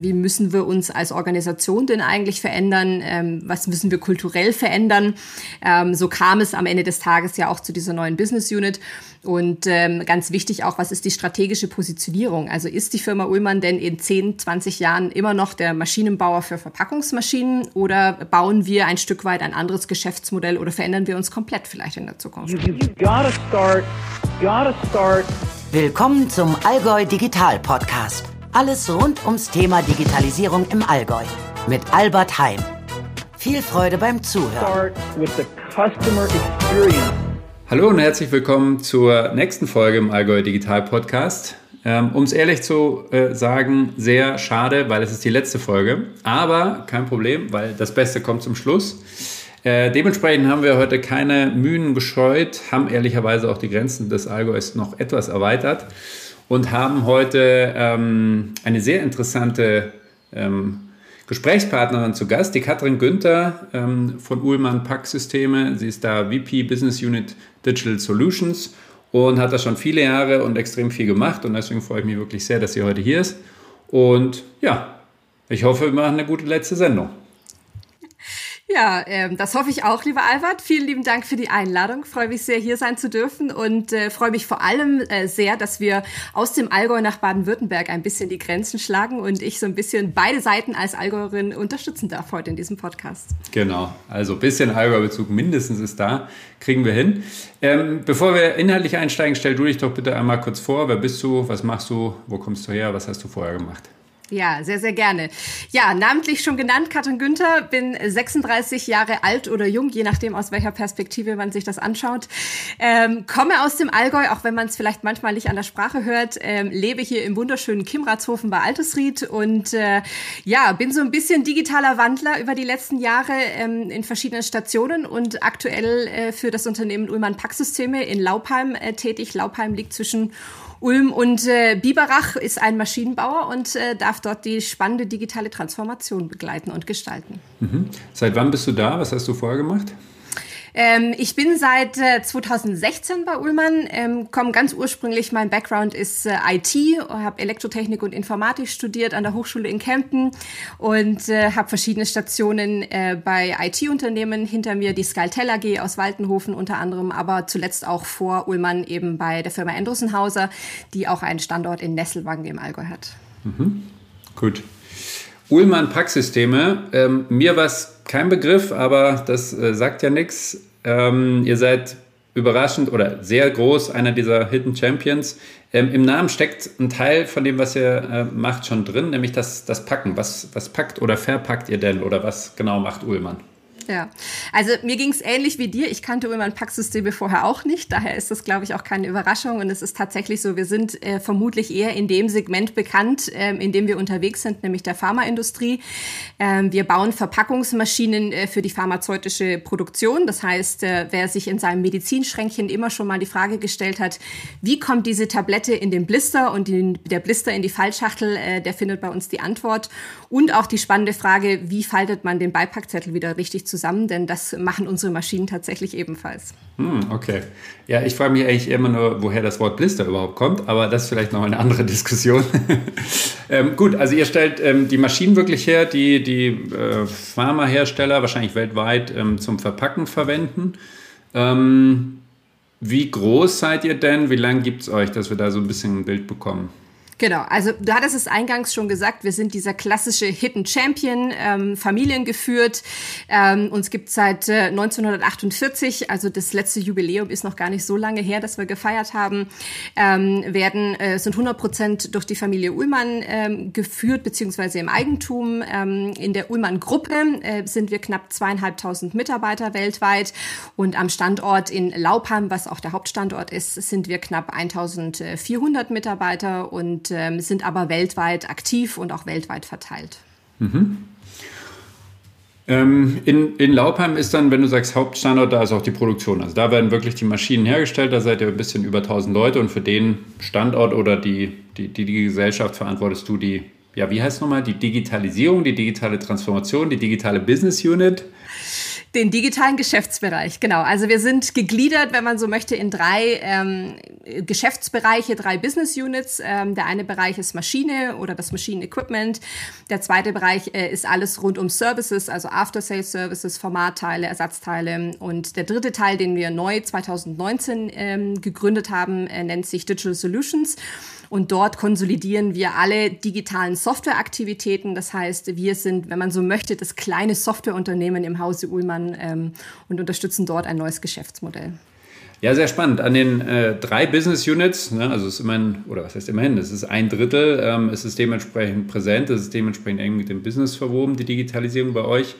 Wie müssen wir uns als Organisation denn eigentlich verändern? Ähm, was müssen wir kulturell verändern? Ähm, so kam es am Ende des Tages ja auch zu dieser neuen Business Unit. Und ähm, ganz wichtig auch, was ist die strategische Positionierung? Also ist die Firma Ullmann denn in 10, 20 Jahren immer noch der Maschinenbauer für Verpackungsmaschinen oder bauen wir ein Stück weit ein anderes Geschäftsmodell oder verändern wir uns komplett vielleicht in der Zukunft? Willkommen zum Allgäu Digital Podcast. Alles rund ums Thema Digitalisierung im Allgäu mit Albert Heim. Viel Freude beim Zuhören. Hallo und herzlich willkommen zur nächsten Folge im Allgäu Digital Podcast. Ähm, um es ehrlich zu äh, sagen, sehr schade, weil es ist die letzte Folge. Aber kein Problem, weil das Beste kommt zum Schluss. Äh, dementsprechend haben wir heute keine Mühen gescheut, haben ehrlicherweise auch die Grenzen des Allgäus noch etwas erweitert und haben heute ähm, eine sehr interessante ähm, Gesprächspartnerin zu Gast, die Katrin Günther ähm, von Uhlmann Pack Systeme. Sie ist da VP Business Unit Digital Solutions und hat da schon viele Jahre und extrem viel gemacht und deswegen freue ich mich wirklich sehr, dass sie heute hier ist. Und ja, ich hoffe, wir machen eine gute letzte Sendung. Ja, ähm, das hoffe ich auch, lieber Albert. Vielen lieben Dank für die Einladung. Freue mich sehr, hier sein zu dürfen und äh, freue mich vor allem äh, sehr, dass wir aus dem Allgäu nach Baden-Württemberg ein bisschen die Grenzen schlagen und ich so ein bisschen beide Seiten als Allgäuerin unterstützen darf heute in diesem Podcast. Genau, also ein bisschen Allgäu-Bezug mindestens ist da, kriegen wir hin. Ähm, bevor wir inhaltlich einsteigen, stell du dich doch bitte einmal kurz vor. Wer bist du? Was machst du? Wo kommst du her? Was hast du vorher gemacht? Ja, sehr, sehr gerne. Ja, namentlich schon genannt, Katrin Günther, bin 36 Jahre alt oder jung, je nachdem, aus welcher Perspektive man sich das anschaut. Ähm, komme aus dem Allgäu, auch wenn man es vielleicht manchmal nicht an der Sprache hört, ähm, lebe hier im wunderschönen Kimratshofen bei Altesried und äh, ja, bin so ein bisschen digitaler Wandler über die letzten Jahre ähm, in verschiedenen Stationen und aktuell äh, für das Unternehmen Ullmann Packsysteme in Laupheim äh, tätig. Laupheim liegt zwischen Ulm und äh, Biberach ist ein Maschinenbauer und äh, darf dort die spannende digitale Transformation begleiten und gestalten. Mhm. Seit wann bist du da? Was hast du vorher gemacht? Ähm, ich bin seit äh, 2016 bei Ullmann, ähm, komme ganz ursprünglich, mein Background ist äh, IT, habe Elektrotechnik und Informatik studiert an der Hochschule in Kempten und äh, habe verschiedene Stationen äh, bei IT-Unternehmen hinter mir, die Skaltel AG aus Waltenhofen unter anderem, aber zuletzt auch vor Ullmann eben bei der Firma Endrussenhauser, die auch einen Standort in Nesselwangen im Allgäu hat. Mhm. Gut. Ullmann Packsysteme, ähm, mir war es kein Begriff, aber das äh, sagt ja nichts. Ähm, ihr seid überraschend oder sehr groß, einer dieser Hidden Champions. Ähm, Im Namen steckt ein Teil von dem, was ihr äh, macht, schon drin, nämlich das, das Packen. Was, was packt oder verpackt ihr denn oder was genau macht Ullmann? Ja, also mir ging es ähnlich wie dir. Ich kannte Ullmann Packsysteme vorher auch nicht. Daher ist das, glaube ich, auch keine Überraschung. Und es ist tatsächlich so, wir sind äh, vermutlich eher in dem Segment bekannt, äh, in dem wir unterwegs sind, nämlich der Pharmaindustrie. Ähm, wir bauen Verpackungsmaschinen äh, für die pharmazeutische Produktion. Das heißt, äh, wer sich in seinem Medizinschränkchen immer schon mal die Frage gestellt hat, wie kommt diese Tablette in den Blister und den, der Blister in die Fallschachtel, äh, der findet bei uns die Antwort. Und auch die spannende Frage, wie faltet man den Beipackzettel wieder richtig zusammen? Zusammen, denn das machen unsere Maschinen tatsächlich ebenfalls. Hm, okay. Ja, ich frage mich eigentlich immer nur, woher das Wort Blister überhaupt kommt, aber das ist vielleicht noch eine andere Diskussion. ähm, gut, also ihr stellt ähm, die Maschinen wirklich her, die die äh, Pharmahersteller wahrscheinlich weltweit ähm, zum Verpacken verwenden. Ähm, wie groß seid ihr denn? Wie lange gibt es euch, dass wir da so ein bisschen ein Bild bekommen? Genau, also du hattest es eingangs schon gesagt, wir sind dieser klassische Hidden Champion, ähm, familiengeführt. Ähm, uns gibt seit äh, 1948, also das letzte Jubiläum ist noch gar nicht so lange her, dass wir gefeiert haben, ähm, werden, äh, sind 100 Prozent durch die Familie Ullmann ähm, geführt, beziehungsweise im Eigentum. Ähm, in der Ullmann-Gruppe äh, sind wir knapp zweieinhalbtausend Mitarbeiter weltweit und am Standort in Laupheim, was auch der Hauptstandort ist, sind wir knapp 1400 Mitarbeiter und ähm, sind aber weltweit aktiv und auch weltweit verteilt. Mhm. Ähm, in, in Laupheim ist dann, wenn du sagst Hauptstandort, da ist auch die Produktion. Also da werden wirklich die Maschinen hergestellt, da seid ihr ein bisschen über 1000 Leute und für den Standort oder die, die, die, die Gesellschaft verantwortest du die, ja, wie heißt es nochmal, die Digitalisierung, die digitale Transformation, die digitale Business Unit? Den digitalen Geschäftsbereich, genau. Also wir sind gegliedert, wenn man so möchte, in drei ähm, Geschäftsbereiche, drei Business Units. Ähm, der eine Bereich ist Maschine oder das Maschinenequipment. Der zweite Bereich äh, ist alles rund um Services, also After-Sales Services, Formatteile, Ersatzteile. Und der dritte Teil, den wir neu 2019 ähm, gegründet haben, äh, nennt sich Digital Solutions. Und dort konsolidieren wir alle digitalen Softwareaktivitäten. Das heißt, wir sind, wenn man so möchte, das kleine Softwareunternehmen im Hause Ullmann ähm, und unterstützen dort ein neues Geschäftsmodell. Ja, sehr spannend. An den äh, drei Business Units, ne, also es ist immerhin, oder was heißt immerhin, es ist ein Drittel, ähm, es ist dementsprechend präsent, es ist dementsprechend eng mit dem Business verwoben, die Digitalisierung bei euch.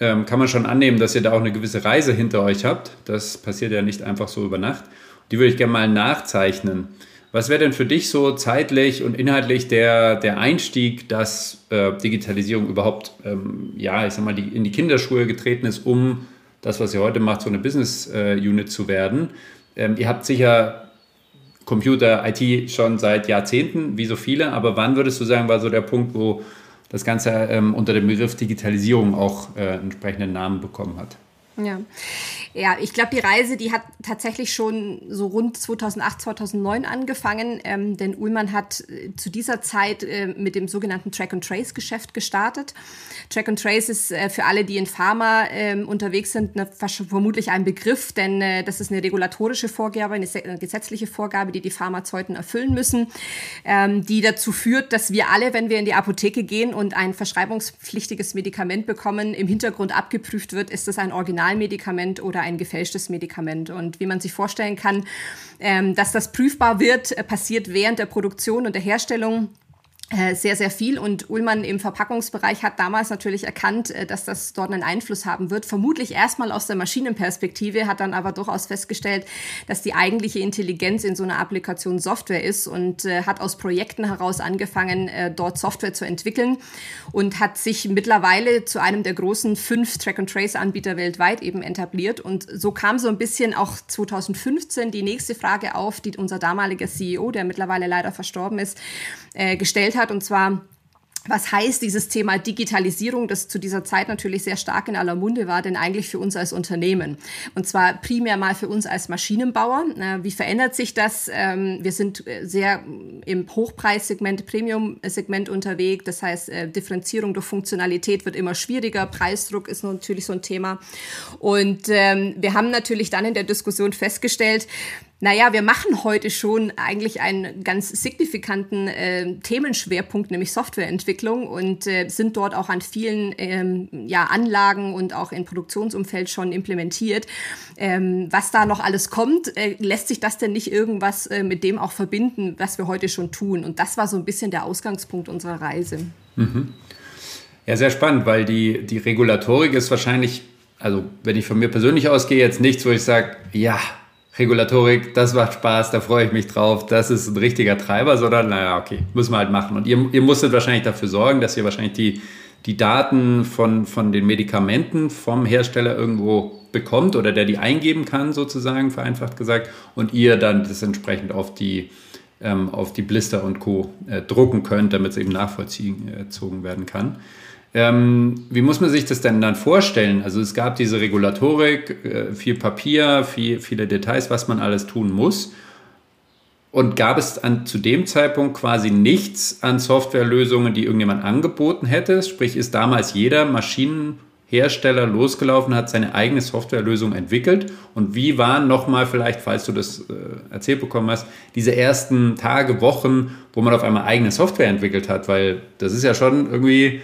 Ähm, kann man schon annehmen, dass ihr da auch eine gewisse Reise hinter euch habt. Das passiert ja nicht einfach so über Nacht. Die würde ich gerne mal nachzeichnen. Was wäre denn für dich so zeitlich und inhaltlich der, der Einstieg, dass äh, Digitalisierung überhaupt, ähm, ja, ich sag mal, die, in die Kinderschuhe getreten ist, um das, was ihr heute macht, so eine Business äh, Unit zu werden? Ähm, ihr habt sicher Computer, IT schon seit Jahrzehnten, wie so viele, aber wann würdest du sagen, war so der Punkt, wo das Ganze ähm, unter dem Begriff Digitalisierung auch äh, entsprechenden Namen bekommen hat? Ja, ja ich glaube, die Reise, die hat tatsächlich schon so rund 2008, 2009 angefangen, ähm, denn Ullmann hat äh, zu dieser Zeit äh, mit dem sogenannten Track-and-Trace-Geschäft gestartet. Track-and-Trace ist äh, für alle, die in Pharma äh, unterwegs sind, eine, vermutlich ein Begriff, denn äh, das ist eine regulatorische Vorgabe, eine, eine, gesetzliche Vorgabe, die die Pharmazeuten erfüllen müssen, ähm, die dazu führt, dass wir alle, wenn wir in die Apotheke gehen und ein verschreibungspflichtiges Medikament bekommen, im Hintergrund abgeprüft wird, ist das ein Original Originalmedikament oder ein gefälschtes Medikament. Und wie man sich vorstellen kann, ähm, dass das prüfbar wird, äh, passiert während der Produktion und der Herstellung sehr, sehr viel. Und Ullmann im Verpackungsbereich hat damals natürlich erkannt, äh, dass das dort einen Einfluss haben wird. Vermutlich erstmal aus der Maschinenperspektive, hat dann aber durchaus festgestellt, dass die eigentliche Intelligenz in so einer Applikation Software ist und äh, hat aus Projekten heraus angefangen, dort Software zu entwickeln und hat sich mittlerweile zu einem der großen fünf Track-and-Trace-Anbieter weltweit eben etabliert. Und so kam so ein bisschen auch 2015 die nächste Frage auf, die unser damaliger CEO, der mittlerweile leider verstorben ist, gestellt hat, und zwar was heißt dieses Thema Digitalisierung, das zu dieser Zeit natürlich sehr stark in aller Munde war, denn eigentlich für uns als Unternehmen? Und zwar primär mal für uns als Maschinenbauer. Wie verändert sich das? Ähm, wir sind äh, sehr im Hochpreissegment, Premium-Segment unterwegs. Das heißt, äh, Differenzierung durch Funktionalität wird immer schwieriger. Preisdruck ist natürlich so ein Thema. Und ähm, wir haben natürlich dann in der Diskussion festgestellt, naja, wir machen heute schon eigentlich einen ganz signifikanten äh, Themenschwerpunkt, nämlich Softwareentwicklung und äh, sind dort auch an vielen ähm, ja, Anlagen und auch im Produktionsumfeld schon implementiert. Ähm, was da noch alles kommt, äh, lässt sich das denn nicht irgendwas äh, mit dem auch verbinden, was wir heute schon tun? Und das war so ein bisschen der Ausgangspunkt unserer Reise. Mhm. Ja, sehr spannend, weil die, die Regulatorik ist wahrscheinlich, also wenn ich von mir persönlich ausgehe, jetzt nichts, wo ich sage, ja, Regulatorik, das macht Spaß, da freue ich mich drauf, das ist ein richtiger Treiber, sondern naja, okay, müssen wir halt machen. Und ihr, ihr musstet wahrscheinlich dafür sorgen, dass ihr wahrscheinlich die, die Daten von, von den Medikamenten vom Hersteller irgendwo bekommt oder der die eingeben kann, sozusagen, vereinfacht gesagt, und ihr dann das entsprechend auf die, ähm, auf die Blister und Co. Äh, drucken könnt, damit es eben nachvollzogen werden kann. Ähm, wie muss man sich das denn dann vorstellen? Also es gab diese Regulatorik, äh, viel Papier, viel, viele Details, was man alles tun muss. Und gab es an, zu dem Zeitpunkt quasi nichts an Softwarelösungen, die irgendjemand angeboten hätte? Sprich, ist damals jeder Maschinenhersteller losgelaufen, hat seine eigene Softwarelösung entwickelt? Und wie waren nochmal vielleicht, falls du das äh, erzählt bekommen hast, diese ersten Tage, Wochen, wo man auf einmal eigene Software entwickelt hat? Weil das ist ja schon irgendwie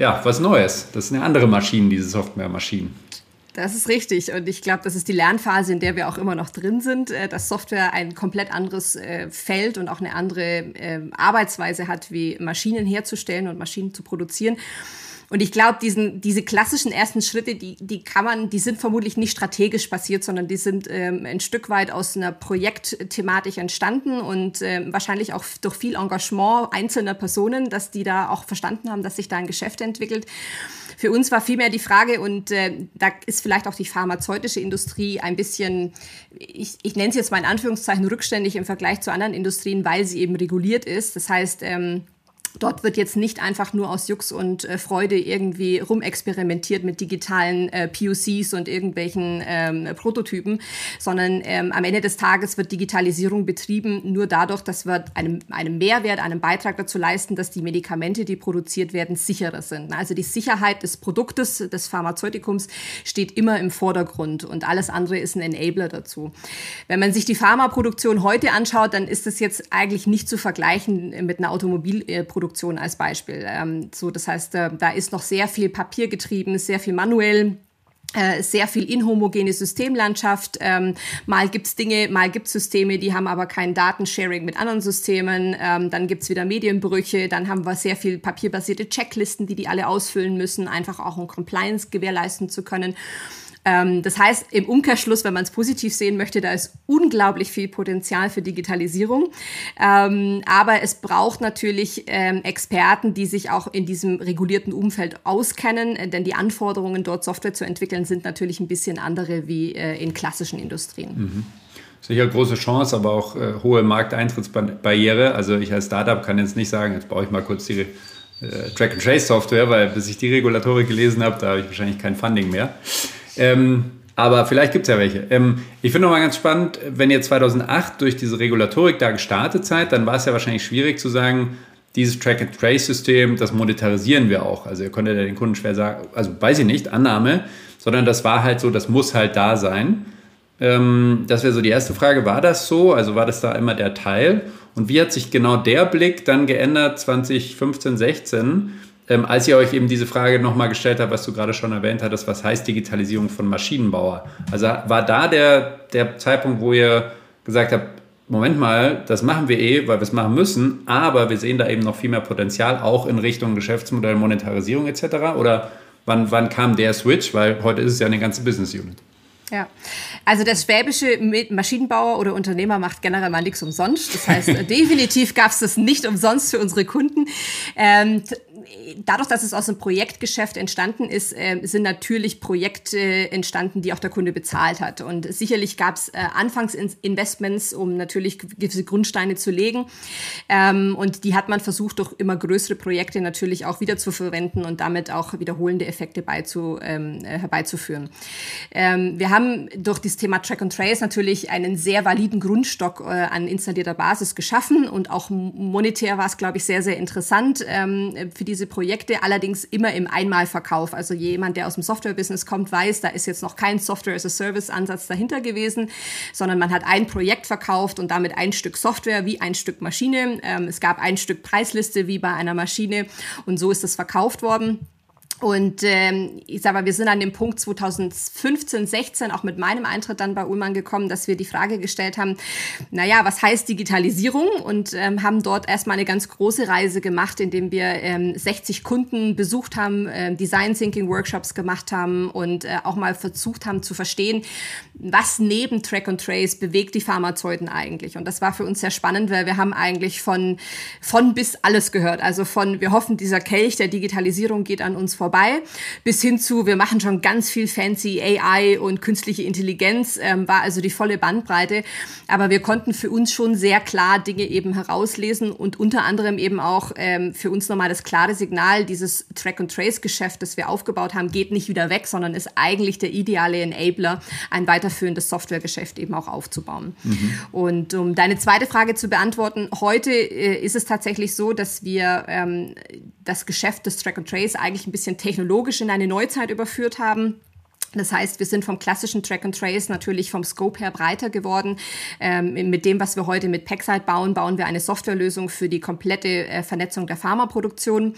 ja, was Neues. Das sind ja andere Maschinen, diese Softwaremaschinen. Das ist richtig. Und ich glaube, das ist die Lernphase, in der wir auch immer noch drin sind, äh, dass Software ein komplett anderes äh, Feld und auch eine andere äh, Arbeitsweise hat, wie Maschinen herzustellen und Maschinen zu produzieren. Und ich glaube, diesen, diese klassischen ersten Schritte, die, die kann man, die sind vermutlich nicht strategisch passiert, sondern die sind ähm, ein Stück weit aus einer Projektthematik entstanden und ähm, wahrscheinlich auch durch viel Engagement einzelner Personen, dass die da auch verstanden haben, dass sich da ein Geschäft entwickelt. Für uns war vielmehr die Frage, und äh, da ist vielleicht auch die pharmazeutische Industrie ein bisschen, ich, ich nenne es jetzt mal in Anführungszeichen rückständig im Vergleich zu anderen Industrien, weil sie eben reguliert ist. Das heißt, ähm, Dort wird jetzt nicht einfach nur aus Jux und äh, Freude irgendwie rumexperimentiert mit digitalen äh, POCs und irgendwelchen ähm, Prototypen, sondern ähm, am Ende des Tages wird Digitalisierung betrieben nur dadurch, dass wir einem, einem Mehrwert, einen Beitrag dazu leisten, dass die Medikamente, die produziert werden, sicherer sind. Also die Sicherheit des Produktes, des Pharmazeutikums steht immer im Vordergrund und alles andere ist ein Enabler dazu. Wenn man sich die Pharmaproduktion heute anschaut, dann ist das jetzt eigentlich nicht zu vergleichen mit einer Automobilproduktion Produktion als Beispiel. Ähm, so, das heißt, äh, da ist noch sehr viel Papier getrieben, sehr viel manuell äh, sehr viel inhomogene Systemlandschaft. Ähm, mal gibt's Dinge, mal gibt's Systeme, die haben aber kein Datensharing mit anderen Systemen. Ähm, dann gibt's wieder Medienbrüche. Dann haben wir sehr viel papierbasierte Checklisten, die die alle ausfüllen müssen, einfach auch um Compliance gewährleisten zu können. Ähm, das heißt, im Umkehrschluss, wenn man es positiv sehen möchte, da ist unglaublich viel Potenzial für Digitalisierung. Ähm, aber es braucht natürlich ähm, Experten, die sich auch in diesem regulierten Umfeld auskennen, äh, denn die Anforderungen, dort Software zu entwickeln, sind natürlich ein bisschen andere wie äh, in klassischen Industrien. Mhm sicher große Chance, aber auch äh, hohe Markteintrittsbarriere. Also ich als Startup kann jetzt nicht sagen, jetzt baue ich mal kurz die äh, Track-and-Trace-Software, weil bis ich die Regulatorik gelesen habe, da habe ich wahrscheinlich kein Funding mehr. Ähm, aber vielleicht gibt es ja welche. Ähm, ich finde nochmal ganz spannend, wenn ihr 2008 durch diese Regulatorik da gestartet seid, dann war es ja wahrscheinlich schwierig zu sagen, dieses Track-and-Trace-System, das monetarisieren wir auch. Also ihr konntet ja den Kunden schwer sagen, also weiß ich nicht, Annahme, sondern das war halt so, das muss halt da sein. Ähm, das wäre so die erste Frage, war das so? Also war das da immer der Teil? Und wie hat sich genau der Blick dann geändert 2015, 16? Ähm, als ihr euch eben diese Frage nochmal gestellt habt, was du gerade schon erwähnt hattest, was heißt Digitalisierung von Maschinenbauer? Also war da der, der Zeitpunkt, wo ihr gesagt habt, Moment mal, das machen wir eh, weil wir es machen müssen, aber wir sehen da eben noch viel mehr Potenzial, auch in Richtung Geschäftsmodell, Monetarisierung etc. Oder wann, wann kam der Switch? Weil heute ist es ja eine ganze Business Unit. Ja, also das schwäbische Maschinenbauer oder Unternehmer macht generell mal nichts umsonst. Das heißt, definitiv gab es das nicht umsonst für unsere Kunden. Ähm, dadurch, dass es aus einem Projektgeschäft entstanden ist, äh, sind natürlich Projekte entstanden, die auch der Kunde bezahlt hat. Und sicherlich gab es äh, Anfangsinvestments, um natürlich gewisse Grundsteine zu legen. Ähm, und die hat man versucht, durch immer größere Projekte natürlich auch wieder zu verwenden und damit auch wiederholende Effekte beizu, ähm, äh, herbeizuführen. Ähm, wir haben durch das Thema Track and Trace natürlich einen sehr validen Grundstock äh, an installierter Basis geschaffen und auch monetär war es, glaube ich, sehr, sehr interessant ähm, für diese Projekte, allerdings immer im Einmalverkauf. Also jemand, der aus dem Software-Business kommt, weiß, da ist jetzt noch kein Software-as-a-Service-Ansatz dahinter gewesen, sondern man hat ein Projekt verkauft und damit ein Stück Software wie ein Stück Maschine. Ähm, es gab ein Stück Preisliste wie bei einer Maschine und so ist das verkauft worden. Und ähm, ich sage mal, wir sind an dem Punkt 2015, 16 auch mit meinem Eintritt dann bei Ullmann gekommen, dass wir die Frage gestellt haben, naja, was heißt Digitalisierung? Und ähm, haben dort erstmal eine ganz große Reise gemacht, indem wir ähm, 60 Kunden besucht haben, äh, Design Thinking Workshops gemacht haben und äh, auch mal versucht haben zu verstehen, was neben Track and Trace bewegt die Pharmazeuten eigentlich. Und das war für uns sehr spannend, weil wir haben eigentlich von, von bis alles gehört. Also von, wir hoffen, dieser Kelch der Digitalisierung geht an uns vorbei vorbei, bis hin zu, wir machen schon ganz viel fancy AI und künstliche Intelligenz, ähm, war also die volle Bandbreite. Aber wir konnten für uns schon sehr klar Dinge eben herauslesen und unter anderem eben auch ähm, für uns nochmal das klare Signal, dieses Track-and-Trace-Geschäft, das wir aufgebaut haben, geht nicht wieder weg, sondern ist eigentlich der ideale Enabler, ein weiterführendes Softwaregeschäft eben auch aufzubauen. Mhm. Und um deine zweite Frage zu beantworten, heute äh, ist es tatsächlich so, dass wir ähm, das Geschäft des Track and Trace eigentlich ein bisschen technologisch in eine Neuzeit überführt haben. Das heißt, wir sind vom klassischen Track and Trace natürlich vom Scope her breiter geworden. Ähm, mit dem, was wir heute mit Packside bauen, bauen wir eine Softwarelösung für die komplette äh, Vernetzung der Pharmaproduktion.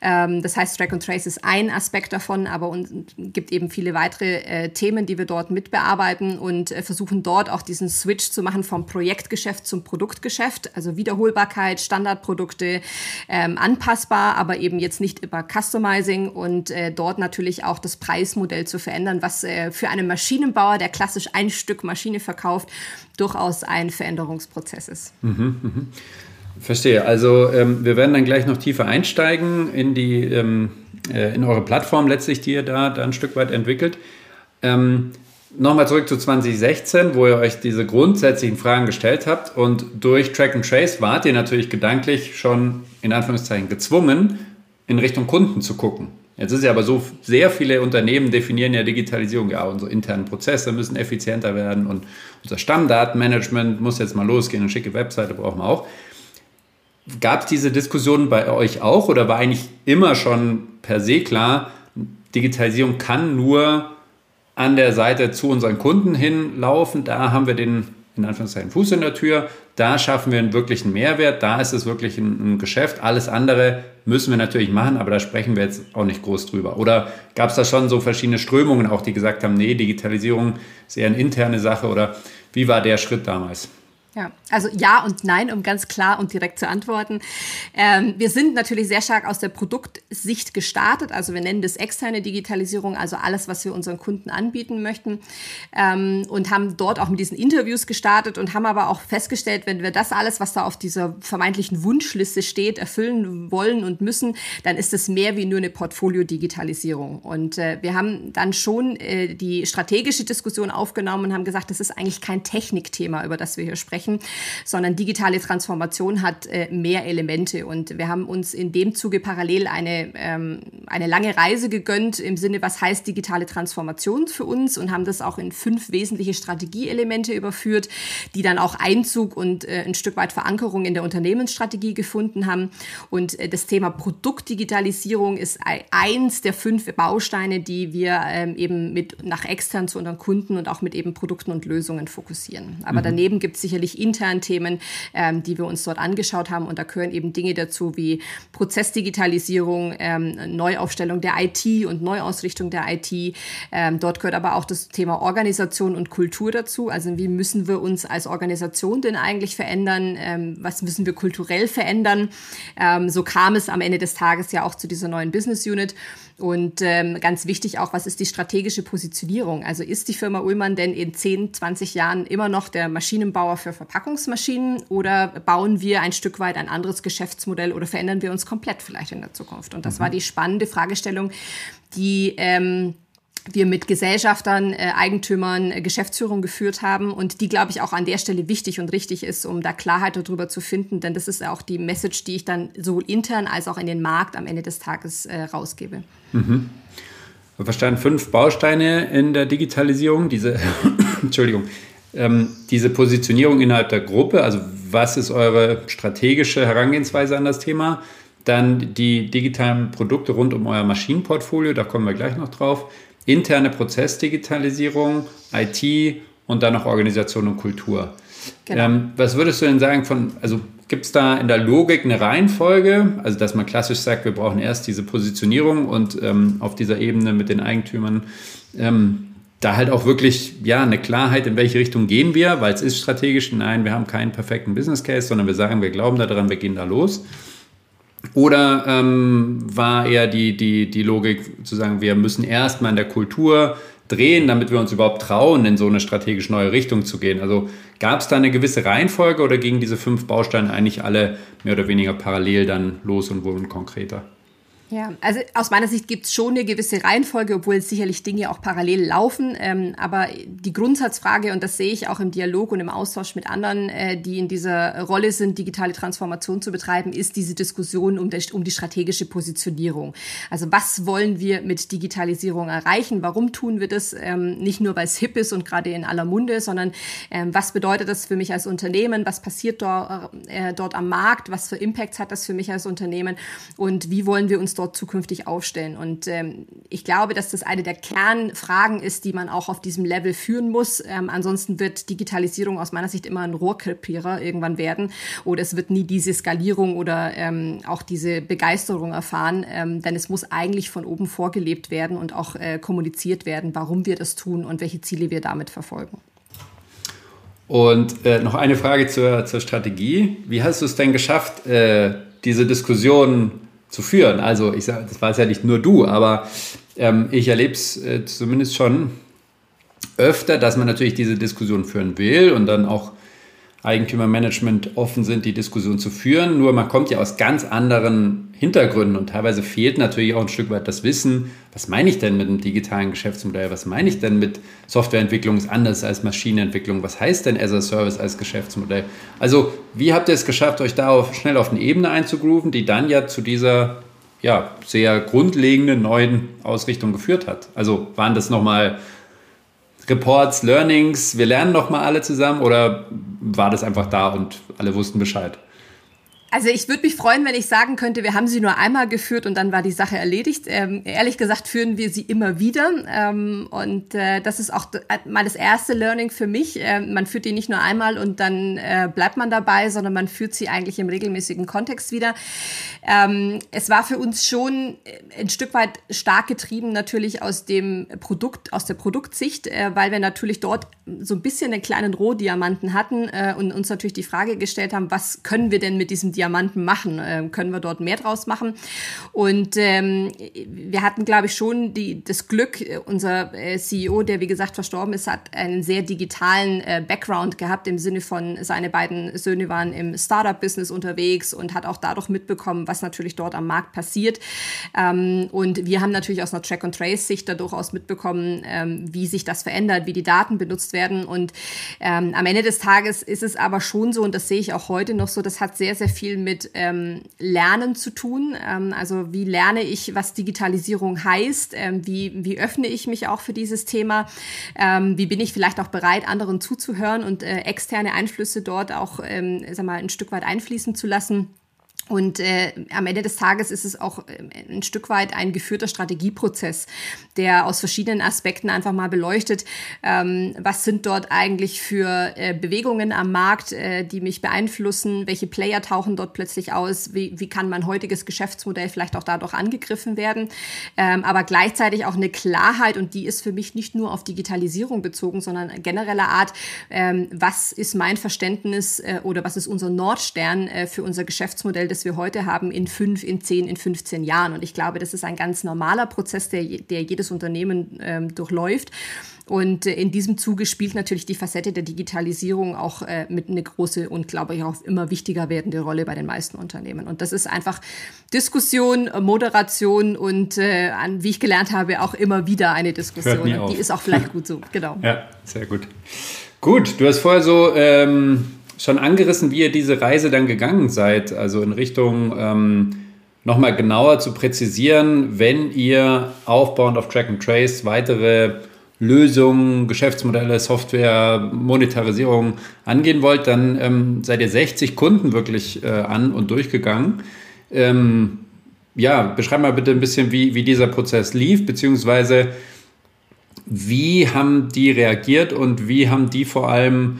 Ähm, das heißt, Track and Trace ist ein Aspekt davon, aber es gibt eben viele weitere äh, Themen, die wir dort mitbearbeiten und äh, versuchen dort auch diesen Switch zu machen vom Projektgeschäft zum Produktgeschäft. Also Wiederholbarkeit, Standardprodukte, ähm, anpassbar, aber eben jetzt nicht über Customizing und äh, dort natürlich auch das Preismodell zu verändern verändern, was äh, für einen Maschinenbauer, der klassisch ein Stück Maschine verkauft, durchaus ein Veränderungsprozess ist. Mhm, mh. Verstehe. Also ähm, wir werden dann gleich noch tiefer einsteigen in die ähm, äh, in eure Plattform letztlich, die ihr da, da ein Stück weit entwickelt. Ähm, nochmal zurück zu 2016, wo ihr euch diese grundsätzlichen Fragen gestellt habt und durch Track and Trace wart ihr natürlich gedanklich schon in Anführungszeichen gezwungen, in Richtung Kunden zu gucken. Jetzt ist ja aber so, sehr viele Unternehmen definieren ja Digitalisierung, ja, unsere internen Prozesse müssen effizienter werden und unser Stammdatenmanagement muss jetzt mal losgehen, eine schicke Webseite brauchen wir auch. Gab es diese Diskussion bei euch auch oder war eigentlich immer schon per se klar, Digitalisierung kann nur an der Seite zu unseren Kunden hinlaufen. Da haben wir den, in Anführungszeichen, Fuß in der Tür. Da schaffen wir einen wirklichen Mehrwert. Da ist es wirklich ein, ein Geschäft. Alles andere müssen wir natürlich machen, aber da sprechen wir jetzt auch nicht groß drüber. Oder gab es da schon so verschiedene Strömungen auch, die gesagt haben, nee, Digitalisierung ist eher eine interne Sache oder wie war der Schritt damals? Ja, also ja und nein, um ganz klar und direkt zu antworten. Ähm, wir sind natürlich sehr stark aus der Produktsicht gestartet. Also wir nennen das externe Digitalisierung, also alles, was wir unseren Kunden anbieten möchten. Ähm, und haben dort auch mit diesen Interviews gestartet und haben aber auch festgestellt, wenn wir das alles, was da auf dieser vermeintlichen Wunschliste steht, erfüllen wollen und müssen, dann ist es mehr wie nur eine Portfolio-Digitalisierung. Und äh, wir haben dann schon äh, die strategische Diskussion aufgenommen und haben gesagt, das ist eigentlich kein Technikthema, über das wir hier sprechen sprechen, sondern digitale Transformation hat äh, mehr Elemente. Und wir haben uns in dem Zuge parallel eine, ähm, eine lange Reise gegönnt im Sinne, was heißt digitale Transformation für uns und haben das auch in fünf wesentliche Strategieelemente überführt, die dann auch Einzug und äh, ein Stück weit Verankerung in der Unternehmensstrategie gefunden haben. Und äh, das Thema Produktdigitalisierung ist eins der fünf Bausteine, die wir ähm, eben mit nach extern zu unseren Kunden und auch mit eben Produkten und Lösungen fokussieren. Aber mhm. daneben gibt es sicherlich natürlich intern Themen, ähm, die wir uns dort angeschaut haben. Und da gehören eben Dinge dazu wie Prozessdigitalisierung, ähm, Neuaufstellung der IT und Neuausrichtung der IT. Ähm, dort gehört aber auch das Thema Organisation und Kultur dazu. Also wie müssen wir uns als Organisation denn eigentlich verändern? Ähm, was müssen wir kulturell verändern? Ähm, so kam es am Ende des Tages ja auch zu dieser neuen Business Unit. Und ähm, ganz wichtig auch, was ist die strategische Positionierung? Also ist die Firma Ullmann denn in 10, 20 Jahren immer noch der Maschinenbauer für Verpackungsmaschinen oder bauen wir ein Stück weit ein anderes Geschäftsmodell oder verändern wir uns komplett vielleicht in der Zukunft? Und das mhm. war die spannende Fragestellung, die ähm, wir mit Gesellschaftern, äh, Eigentümern, äh, Geschäftsführung geführt haben und die, glaube ich, auch an der Stelle wichtig und richtig ist, um da Klarheit darüber zu finden, denn das ist auch die Message, die ich dann sowohl intern als auch in den Markt am Ende des Tages äh, rausgebe. Mhm. Verstanden, fünf Bausteine in der Digitalisierung, diese, Entschuldigung, ähm, diese Positionierung innerhalb der Gruppe, also was ist eure strategische Herangehensweise an das Thema? Dann die digitalen Produkte rund um euer Maschinenportfolio, da kommen wir gleich noch drauf interne Prozessdigitalisierung, IT und dann noch Organisation und Kultur. Genau. Ähm, was würdest du denn sagen von, also gibt es da in der Logik eine Reihenfolge, also dass man klassisch sagt, wir brauchen erst diese Positionierung und ähm, auf dieser Ebene mit den Eigentümern ähm, da halt auch wirklich ja eine Klarheit, in welche Richtung gehen wir, weil es ist strategisch, nein, wir haben keinen perfekten Business Case, sondern wir sagen, wir glauben daran, wir gehen da los. Oder ähm, war eher die, die, die Logik zu sagen, wir müssen erstmal in der Kultur drehen, damit wir uns überhaupt trauen, in so eine strategisch neue Richtung zu gehen? Also gab es da eine gewisse Reihenfolge oder gingen diese fünf Bausteine eigentlich alle mehr oder weniger parallel dann los und wurden konkreter? Ja, also aus meiner Sicht gibt es schon eine gewisse Reihenfolge, obwohl sicherlich Dinge auch parallel laufen. Ähm, aber die Grundsatzfrage, und das sehe ich auch im Dialog und im Austausch mit anderen, äh, die in dieser Rolle sind, digitale Transformation zu betreiben, ist diese Diskussion um, der, um die strategische Positionierung. Also was wollen wir mit Digitalisierung erreichen? Warum tun wir das? Ähm, nicht nur, weil es hip ist und gerade in aller Munde, sondern ähm, was bedeutet das für mich als Unternehmen? Was passiert dort, äh, dort am Markt? Was für Impacts hat das für mich als Unternehmen? Und wie wollen wir uns dort dort zukünftig aufstellen. Und ähm, ich glaube, dass das eine der Kernfragen ist, die man auch auf diesem Level führen muss. Ähm, ansonsten wird Digitalisierung aus meiner Sicht immer ein Rohrkrepierer irgendwann werden oder es wird nie diese Skalierung oder ähm, auch diese Begeisterung erfahren, ähm, denn es muss eigentlich von oben vorgelebt werden und auch äh, kommuniziert werden, warum wir das tun und welche Ziele wir damit verfolgen. Und äh, noch eine Frage zur, zur Strategie. Wie hast du es denn geschafft, äh, diese Diskussion zu führen. Also ich sage, das war es ja nicht nur du, aber ähm, ich erlebe es äh, zumindest schon öfter, dass man natürlich diese Diskussion führen will und dann auch Eigentümermanagement offen sind, die Diskussion zu führen. Nur man kommt ja aus ganz anderen Hintergründen und teilweise fehlt natürlich auch ein Stück weit das Wissen, was meine ich denn mit einem digitalen Geschäftsmodell, was meine ich denn mit Softwareentwicklung ist anders als Maschinenentwicklung, was heißt denn as a Service als Geschäftsmodell? Also wie habt ihr es geschafft, euch da auf, schnell auf eine Ebene einzugrooven, die dann ja zu dieser ja, sehr grundlegenden neuen Ausrichtung geführt hat? Also waren das nochmal Reports, Learnings, wir lernen nochmal alle zusammen oder war das einfach da und alle wussten Bescheid? Also ich würde mich freuen, wenn ich sagen könnte, wir haben sie nur einmal geführt und dann war die Sache erledigt. Ähm, ehrlich gesagt führen wir sie immer wieder. Ähm, und äh, das ist auch mal das erste Learning für mich. Äh, man führt die nicht nur einmal und dann äh, bleibt man dabei, sondern man führt sie eigentlich im regelmäßigen Kontext wieder. Ähm, es war für uns schon äh, ein Stück weit stark getrieben natürlich aus dem Produkt, aus der Produktsicht, äh, weil wir natürlich dort so ein bisschen einen kleinen Rohdiamanten hatten äh, und uns natürlich die Frage gestellt haben, was können wir denn mit diesem Diamanten Diamanten machen? Äh, können wir dort mehr draus machen? Und ähm, wir hatten, glaube ich, schon die, das Glück, äh, unser äh, CEO, der wie gesagt verstorben ist, hat einen sehr digitalen äh, Background gehabt im Sinne von, seine beiden Söhne waren im Startup-Business unterwegs und hat auch dadurch mitbekommen, was natürlich dort am Markt passiert. Ähm, und wir haben natürlich aus einer Track-and-Trace-Sicht da durchaus mitbekommen, ähm, wie sich das verändert, wie die Daten benutzt werden. Und ähm, am Ende des Tages ist es aber schon so, und das sehe ich auch heute noch so, das hat sehr, sehr viel viel mit ähm, Lernen zu tun. Ähm, also wie lerne ich, was Digitalisierung heißt? Ähm, wie, wie öffne ich mich auch für dieses Thema? Ähm, wie bin ich vielleicht auch bereit, anderen zuzuhören und äh, externe Einflüsse dort auch ähm, sag mal, ein Stück weit einfließen zu lassen? Und äh, am Ende des Tages ist es auch äh, ein Stück weit ein geführter Strategieprozess, der aus verschiedenen Aspekten einfach mal beleuchtet, ähm, was sind dort eigentlich für äh, Bewegungen am Markt, äh, die mich beeinflussen, welche Player tauchen dort plötzlich aus, wie, wie kann mein heutiges Geschäftsmodell vielleicht auch dadurch angegriffen werden, ähm, aber gleichzeitig auch eine Klarheit und die ist für mich nicht nur auf Digitalisierung bezogen, sondern genereller Art, ähm, was ist mein Verständnis äh, oder was ist unser Nordstern äh, für unser Geschäftsmodell, das wir heute haben, in fünf, in zehn, in 15 Jahren. Und ich glaube, das ist ein ganz normaler Prozess, der, der jedes Unternehmen ähm, durchläuft. Und äh, in diesem Zuge spielt natürlich die Facette der Digitalisierung auch äh, mit eine große und glaube ich auch immer wichtiger werdende Rolle bei den meisten Unternehmen. Und das ist einfach Diskussion, Moderation und äh, an, wie ich gelernt habe, auch immer wieder eine Diskussion. Die ist auch vielleicht gut so, genau. Ja, sehr gut. Gut, du hast vorher so ähm, schon angerissen, wie ihr diese Reise dann gegangen seid, also in Richtung ähm, nochmal genauer zu präzisieren, wenn ihr aufbauend auf Track and Trace weitere Lösungen, Geschäftsmodelle, Software, Monetarisierung angehen wollt, dann ähm, seid ihr 60 Kunden wirklich äh, an und durchgegangen. Ähm, ja, beschreib mal bitte ein bisschen, wie, wie dieser Prozess lief, beziehungsweise wie haben die reagiert und wie haben die vor allem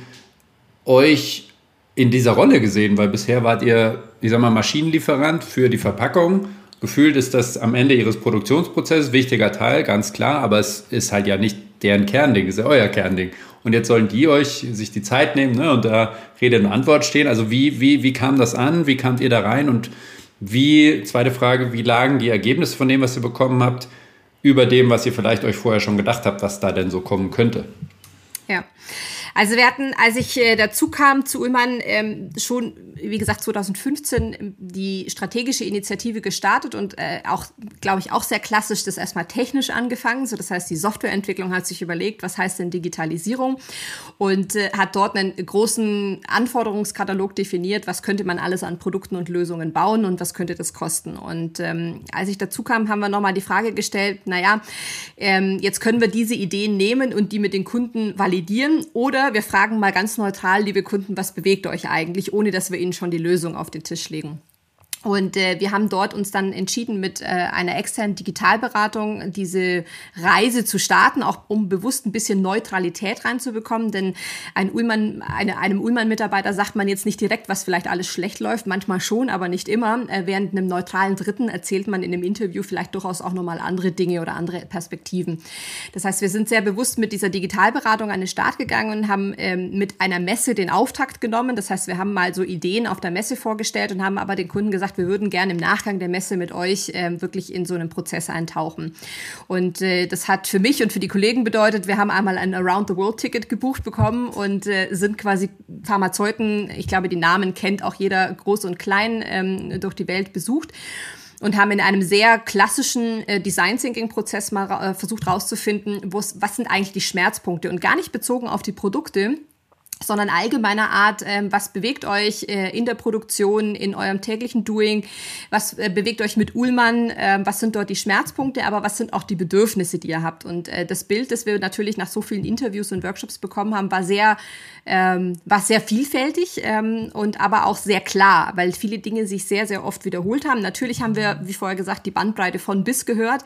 euch in dieser Rolle gesehen? Weil bisher wart ihr, ich sag mal, Maschinenlieferant für die Verpackung. Gefühlt ist das am Ende ihres Produktionsprozesses wichtiger Teil, ganz klar, aber es ist halt ja nicht deren Kernding, es ist ja euer Kernding. Und jetzt sollen die euch sich die Zeit nehmen ne, und da Rede und Antwort stehen. Also wie, wie, wie kam das an? Wie kamt ihr da rein? Und wie, zweite Frage, wie lagen die Ergebnisse von dem, was ihr bekommen habt, über dem, was ihr vielleicht euch vorher schon gedacht habt, was da denn so kommen könnte? Ja. Also wir hatten, als ich äh, dazu kam zu Ullmann, ähm, schon, wie gesagt, 2015 ähm, die strategische Initiative gestartet und äh, auch, glaube ich, auch sehr klassisch das erstmal technisch angefangen. So, das heißt, die Softwareentwicklung hat sich überlegt, was heißt denn Digitalisierung und äh, hat dort einen großen Anforderungskatalog definiert, was könnte man alles an Produkten und Lösungen bauen und was könnte das kosten. Und ähm, als ich dazu kam, haben wir nochmal die Frage gestellt, naja, ähm, jetzt können wir diese Ideen nehmen und die mit den Kunden validieren oder wir fragen mal ganz neutral, liebe Kunden, was bewegt euch eigentlich, ohne dass wir ihnen schon die Lösung auf den Tisch legen. Und äh, wir haben dort uns dann entschieden, mit äh, einer externen Digitalberatung diese Reise zu starten, auch um bewusst ein bisschen Neutralität reinzubekommen. Denn ein Ullmann, eine, einem Ullmann-Mitarbeiter sagt man jetzt nicht direkt, was vielleicht alles schlecht läuft, manchmal schon, aber nicht immer. Äh, während einem neutralen Dritten erzählt man in einem Interview vielleicht durchaus auch nochmal andere Dinge oder andere Perspektiven. Das heißt, wir sind sehr bewusst mit dieser Digitalberatung an den Start gegangen und haben ähm, mit einer Messe den Auftakt genommen. Das heißt, wir haben mal so Ideen auf der Messe vorgestellt und haben aber den Kunden gesagt, gesagt, wir würden gerne im Nachgang der Messe mit euch äh, wirklich in so einen Prozess eintauchen. Und äh, das hat für mich und für die Kollegen bedeutet, wir haben einmal ein Around-the-World-Ticket gebucht bekommen und äh, sind quasi Pharmazeuten, ich glaube, die Namen kennt auch jeder groß und klein, ähm, durch die Welt besucht und haben in einem sehr klassischen äh, Design Thinking Prozess mal ra äh, versucht herauszufinden, was sind eigentlich die Schmerzpunkte und gar nicht bezogen auf die Produkte, sondern allgemeiner Art, ähm, was bewegt euch äh, in der Produktion, in eurem täglichen Doing, was äh, bewegt euch mit Uhlmann, äh, was sind dort die Schmerzpunkte, aber was sind auch die Bedürfnisse, die ihr habt. Und äh, das Bild, das wir natürlich nach so vielen Interviews und Workshops bekommen haben, war sehr, ähm, war sehr vielfältig ähm, und aber auch sehr klar, weil viele Dinge sich sehr, sehr oft wiederholt haben. Natürlich haben wir, wie vorher gesagt, die Bandbreite von bis gehört,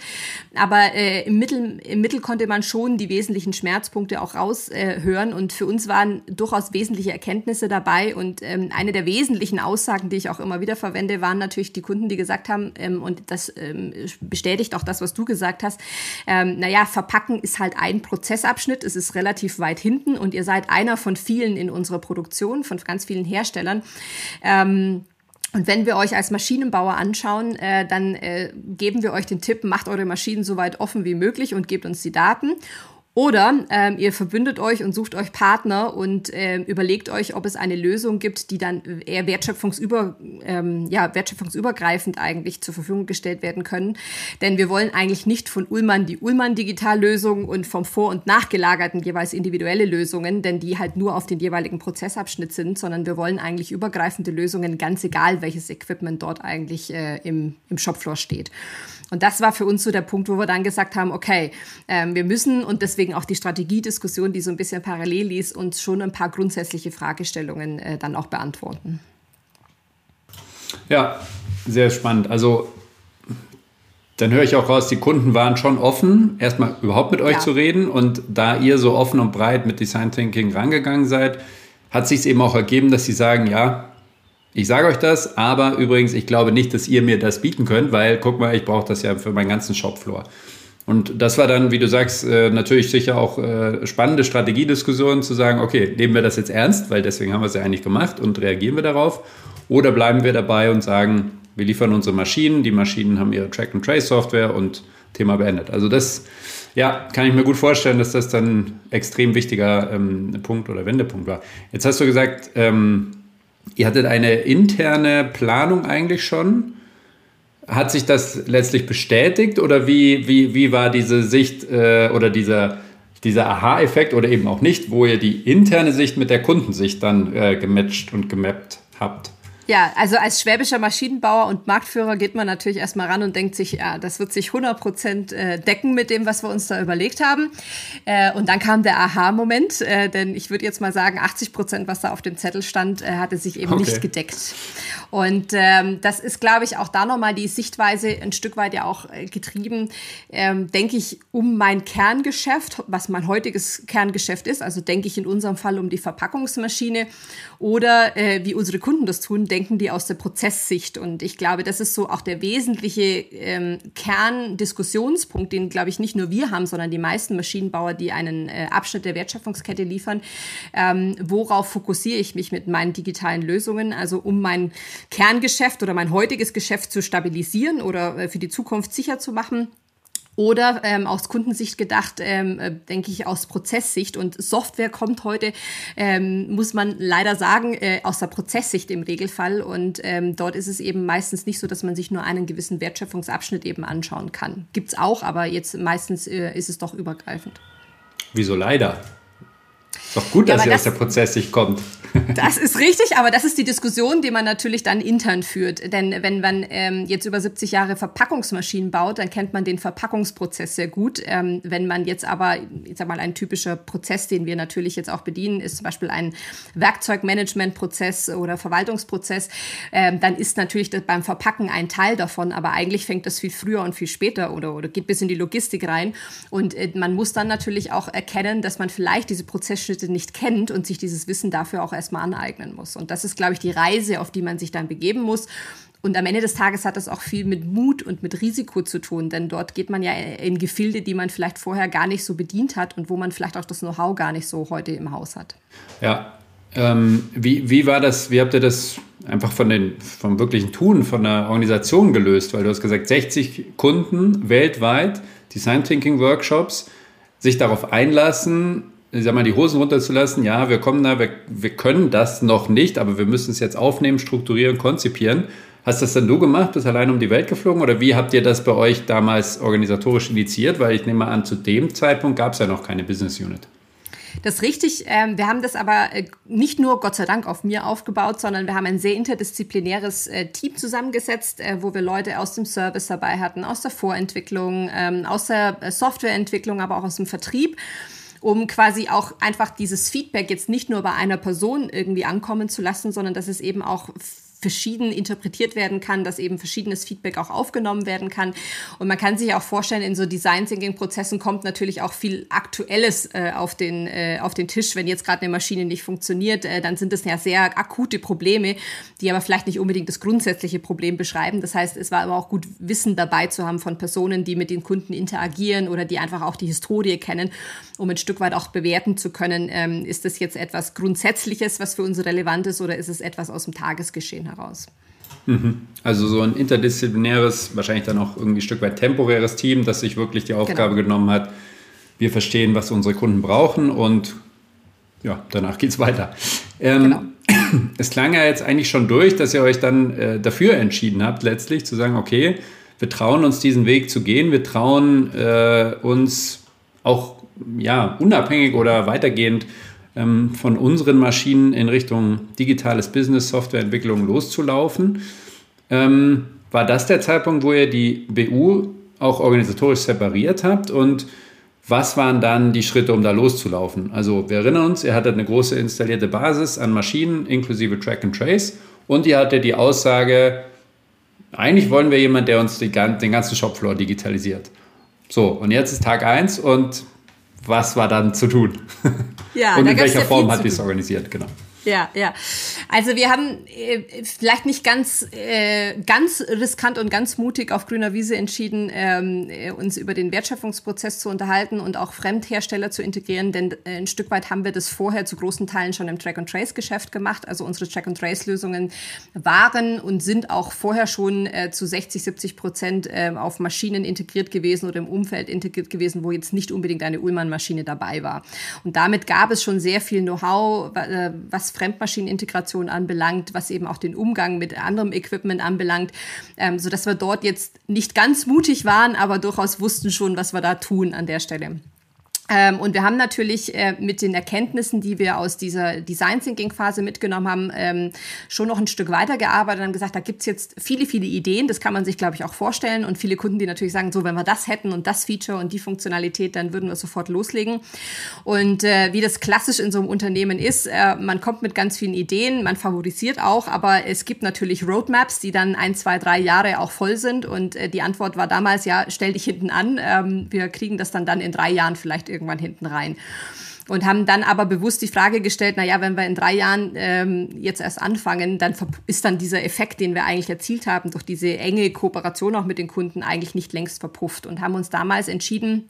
aber im, Mittel, im Mittel konnte man schon die wesentlichen Schmerzpunkte auch raushören und für uns waren durch durchaus wesentliche Erkenntnisse dabei. Und ähm, eine der wesentlichen Aussagen, die ich auch immer wieder verwende, waren natürlich die Kunden, die gesagt haben, ähm, und das ähm, bestätigt auch das, was du gesagt hast, ähm, naja, verpacken ist halt ein Prozessabschnitt, es ist relativ weit hinten und ihr seid einer von vielen in unserer Produktion, von ganz vielen Herstellern. Ähm, und wenn wir euch als Maschinenbauer anschauen, äh, dann äh, geben wir euch den Tipp, macht eure Maschinen so weit offen wie möglich und gebt uns die Daten. Oder ähm, ihr verbündet euch und sucht euch Partner und ähm, überlegt euch, ob es eine Lösung gibt, die dann eher wertschöpfungsüber, ähm, ja, wertschöpfungsübergreifend eigentlich zur Verfügung gestellt werden können. Denn wir wollen eigentlich nicht von Ullmann die Ullmann-Digitallösung und vom vor- und nachgelagerten jeweils individuelle Lösungen, denn die halt nur auf den jeweiligen Prozessabschnitt sind, sondern wir wollen eigentlich übergreifende Lösungen, ganz egal, welches Equipment dort eigentlich äh, im, im Shopfloor steht. Und das war für uns so der Punkt, wo wir dann gesagt haben, okay, ähm, wir müssen und deswegen auch die Strategiediskussion, die so ein bisschen parallel ließ, uns schon ein paar grundsätzliche Fragestellungen äh, dann auch beantworten. Ja, sehr spannend. Also dann höre ich auch raus, die Kunden waren schon offen, erstmal überhaupt mit euch ja. zu reden. Und da ihr so offen und breit mit Design Thinking rangegangen seid, hat sich es eben auch ergeben, dass sie sagen, ja, ich sage euch das, aber übrigens, ich glaube nicht, dass ihr mir das bieten könnt, weil guck mal, ich brauche das ja für meinen ganzen Shopfloor. Und das war dann, wie du sagst, äh, natürlich sicher auch äh, spannende Strategiediskussionen zu sagen, okay, nehmen wir das jetzt ernst, weil deswegen haben wir es ja eigentlich gemacht und reagieren wir darauf. Oder bleiben wir dabei und sagen, wir liefern unsere Maschinen, die Maschinen haben ihre Track-and-Trace-Software und Thema beendet. Also das, ja, kann ich mir gut vorstellen, dass das dann ein extrem wichtiger ähm, Punkt oder Wendepunkt war. Jetzt hast du gesagt, ähm, Ihr hattet eine interne Planung eigentlich schon. Hat sich das letztlich bestätigt oder wie, wie, wie war diese Sicht äh, oder dieser, dieser Aha-Effekt oder eben auch nicht, wo ihr die interne Sicht mit der Kundensicht dann äh, gematcht und gemappt habt? Ja, also als schwäbischer Maschinenbauer und Marktführer geht man natürlich erstmal ran und denkt sich, ja, das wird sich 100 Prozent äh, decken mit dem, was wir uns da überlegt haben. Äh, und dann kam der Aha-Moment, äh, denn ich würde jetzt mal sagen, 80 Prozent, was da auf dem Zettel stand, hatte sich eben okay. nicht gedeckt. Und ähm, das ist, glaube ich, auch da nochmal die Sichtweise ein Stück weit ja auch getrieben, ähm, denke ich, um mein Kerngeschäft, was mein heutiges Kerngeschäft ist, also denke ich in unserem Fall um die Verpackungsmaschine oder äh, wie unsere Kunden das tun, denken die aus der Prozesssicht. Und ich glaube, das ist so auch der wesentliche ähm, Kerndiskussionspunkt, den, glaube ich, nicht nur wir haben, sondern die meisten Maschinenbauer, die einen äh, Abschnitt der Wertschöpfungskette liefern. Ähm, worauf fokussiere ich mich mit meinen digitalen Lösungen? Also um mein Kerngeschäft oder mein heutiges Geschäft zu stabilisieren oder äh, für die Zukunft sicher zu machen oder ähm, aus Kundensicht gedacht, ähm, äh, denke ich aus Prozesssicht. Und Software kommt heute, ähm, muss man leider sagen, äh, aus der Prozesssicht im Regelfall. Und ähm, dort ist es eben meistens nicht so, dass man sich nur einen gewissen Wertschöpfungsabschnitt eben anschauen kann. Gibt's auch, aber jetzt meistens äh, ist es doch übergreifend. Wieso leider? Ist doch gut, ja, dass ihr aus der Prozesssicht kommt. Das ist richtig, aber das ist die Diskussion, die man natürlich dann intern führt. Denn wenn man ähm, jetzt über 70 Jahre Verpackungsmaschinen baut, dann kennt man den Verpackungsprozess sehr gut. Ähm, wenn man jetzt aber, ich sag mal, ein typischer Prozess, den wir natürlich jetzt auch bedienen, ist zum Beispiel ein Werkzeugmanagementprozess oder Verwaltungsprozess, ähm, dann ist natürlich beim Verpacken ein Teil davon, aber eigentlich fängt das viel früher und viel später oder, oder geht bis in die Logistik rein. Und äh, man muss dann natürlich auch erkennen, dass man vielleicht diese Prozessschritte nicht kennt und sich dieses Wissen dafür auch erst erstmal aneignen muss. Und das ist, glaube ich, die Reise, auf die man sich dann begeben muss. Und am Ende des Tages hat das auch viel mit Mut und mit Risiko zu tun, denn dort geht man ja in Gefilde, die man vielleicht vorher gar nicht so bedient hat und wo man vielleicht auch das Know-how gar nicht so heute im Haus hat. Ja, ähm, wie, wie war das, wie habt ihr das einfach von den, vom wirklichen Tun, von der Organisation gelöst, weil du hast gesagt, 60 Kunden weltweit, Design Thinking Workshops, sich darauf einlassen, ich sag mal, die Hosen runterzulassen. Ja, wir kommen da, wir, wir können das noch nicht, aber wir müssen es jetzt aufnehmen, strukturieren, konzipieren. Hast das dann du gemacht, bist allein um die Welt geflogen oder wie habt ihr das bei euch damals organisatorisch initiiert? Weil ich nehme an, zu dem Zeitpunkt gab es ja noch keine Business Unit. Das ist richtig. Ähm, wir haben das aber äh, nicht nur Gott sei Dank auf mir aufgebaut, sondern wir haben ein sehr interdisziplinäres äh, Team zusammengesetzt, äh, wo wir Leute aus dem Service dabei hatten, aus der Vorentwicklung, ähm, aus der Softwareentwicklung, aber auch aus dem Vertrieb um quasi auch einfach dieses Feedback jetzt nicht nur bei einer Person irgendwie ankommen zu lassen, sondern dass es eben auch verschieden interpretiert werden kann, dass eben verschiedenes Feedback auch aufgenommen werden kann. Und man kann sich auch vorstellen, in so Design Thinking Prozessen kommt natürlich auch viel Aktuelles äh, auf, den, äh, auf den Tisch. Wenn jetzt gerade eine Maschine nicht funktioniert, äh, dann sind das ja sehr akute Probleme, die aber vielleicht nicht unbedingt das grundsätzliche Problem beschreiben. Das heißt, es war aber auch gut, Wissen dabei zu haben von Personen, die mit den Kunden interagieren oder die einfach auch die Historie kennen, um ein Stück weit auch bewerten zu können, ähm, ist das jetzt etwas Grundsätzliches, was für uns relevant ist oder ist es etwas aus dem Tagesgeschehen heraus. Mhm. Also so ein interdisziplinäres, wahrscheinlich dann auch irgendwie ein Stück weit temporäres Team, das sich wirklich die Aufgabe genau. genommen hat, wir verstehen, was unsere Kunden brauchen und ja, danach geht es weiter. Ähm, genau. Es klang ja jetzt eigentlich schon durch, dass ihr euch dann äh, dafür entschieden habt, letztlich zu sagen, okay, wir trauen uns diesen Weg zu gehen, wir trauen äh, uns auch ja, unabhängig oder weitergehend ähm, von unseren Maschinen in Richtung digitales Business, Softwareentwicklung loszulaufen. Ähm, war das der Zeitpunkt, wo ihr die BU auch organisatorisch separiert habt und was waren dann die Schritte, um da loszulaufen? Also wir erinnern uns, ihr hattet eine große installierte Basis an Maschinen inklusive Track and Trace und ihr hattet die Aussage, eigentlich wollen wir jemanden, der uns die, den ganzen Shopfloor digitalisiert. So, und jetzt ist Tag 1 und was war dann zu tun? Ja, und in welcher Form hat ihr es organisiert, genau. Ja, ja. Also wir haben äh, vielleicht nicht ganz, äh, ganz riskant und ganz mutig auf grüner Wiese entschieden, ähm, äh, uns über den Wertschöpfungsprozess zu unterhalten und auch Fremdhersteller zu integrieren, denn äh, ein Stück weit haben wir das vorher zu großen Teilen schon im Track-and-Trace-Geschäft gemacht. Also unsere Track-and-Trace-Lösungen waren und sind auch vorher schon äh, zu 60, 70 Prozent äh, auf Maschinen integriert gewesen oder im Umfeld integriert gewesen, wo jetzt nicht unbedingt eine Ullmann-Maschine dabei war. Und damit gab es schon sehr viel Know-how, äh, was Fremdmaschinenintegration anbelangt, was eben auch den Umgang mit anderem Equipment anbelangt, ähm, sodass wir dort jetzt nicht ganz mutig waren, aber durchaus wussten schon, was wir da tun an der Stelle. Ähm, und wir haben natürlich äh, mit den Erkenntnissen, die wir aus dieser Design Thinking Phase mitgenommen haben, ähm, schon noch ein Stück weitergearbeitet und gesagt, da gibt's jetzt viele, viele Ideen. Das kann man sich, glaube ich, auch vorstellen. Und viele Kunden, die natürlich sagen, so, wenn wir das hätten und das Feature und die Funktionalität, dann würden wir sofort loslegen. Und äh, wie das klassisch in so einem Unternehmen ist, äh, man kommt mit ganz vielen Ideen, man favorisiert auch, aber es gibt natürlich Roadmaps, die dann ein, zwei, drei Jahre auch voll sind. Und äh, die Antwort war damals, ja, stell dich hinten an. Ähm, wir kriegen das dann dann in drei Jahren vielleicht irgendwann hinten rein. Und haben dann aber bewusst die Frage gestellt, na ja, wenn wir in drei Jahren ähm, jetzt erst anfangen, dann ist dann dieser Effekt, den wir eigentlich erzielt haben, durch diese enge Kooperation auch mit den Kunden eigentlich nicht längst verpufft. Und haben uns damals entschieden,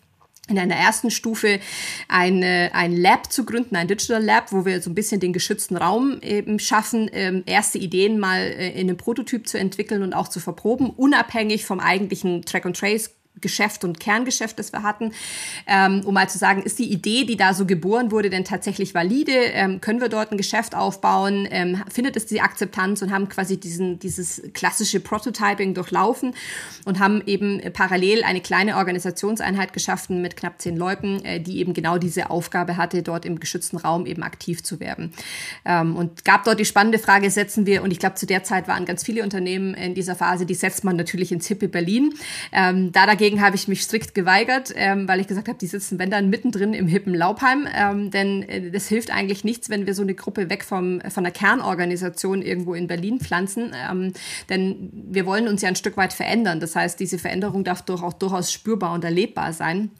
in einer ersten Stufe eine, ein Lab zu gründen, ein Digital Lab, wo wir so ein bisschen den geschützten Raum eben schaffen, ähm, erste Ideen mal äh, in einem Prototyp zu entwickeln und auch zu verproben, unabhängig vom eigentlichen Track and Trace Geschäft und Kerngeschäft, das wir hatten, ähm, um mal zu sagen, ist die Idee, die da so geboren wurde, denn tatsächlich valide? Ähm, können wir dort ein Geschäft aufbauen? Ähm, findet es die Akzeptanz und haben quasi diesen, dieses klassische Prototyping durchlaufen und haben eben parallel eine kleine Organisationseinheit geschaffen mit knapp zehn Leuten, äh, die eben genau diese Aufgabe hatte, dort im geschützten Raum eben aktiv zu werden. Ähm, und gab dort die spannende Frage, setzen wir, und ich glaube, zu der Zeit waren ganz viele Unternehmen in dieser Phase, die setzt man natürlich ins hippe Berlin. Ähm, da dagegen Dagegen habe ich mich strikt geweigert, ähm, weil ich gesagt habe, die sitzen, wenn dann, mittendrin im hippen Laubheim. Ähm, denn äh, das hilft eigentlich nichts, wenn wir so eine Gruppe weg vom, von der Kernorganisation irgendwo in Berlin pflanzen. Ähm, denn wir wollen uns ja ein Stück weit verändern. Das heißt, diese Veränderung darf doch auch durchaus spürbar und erlebbar sein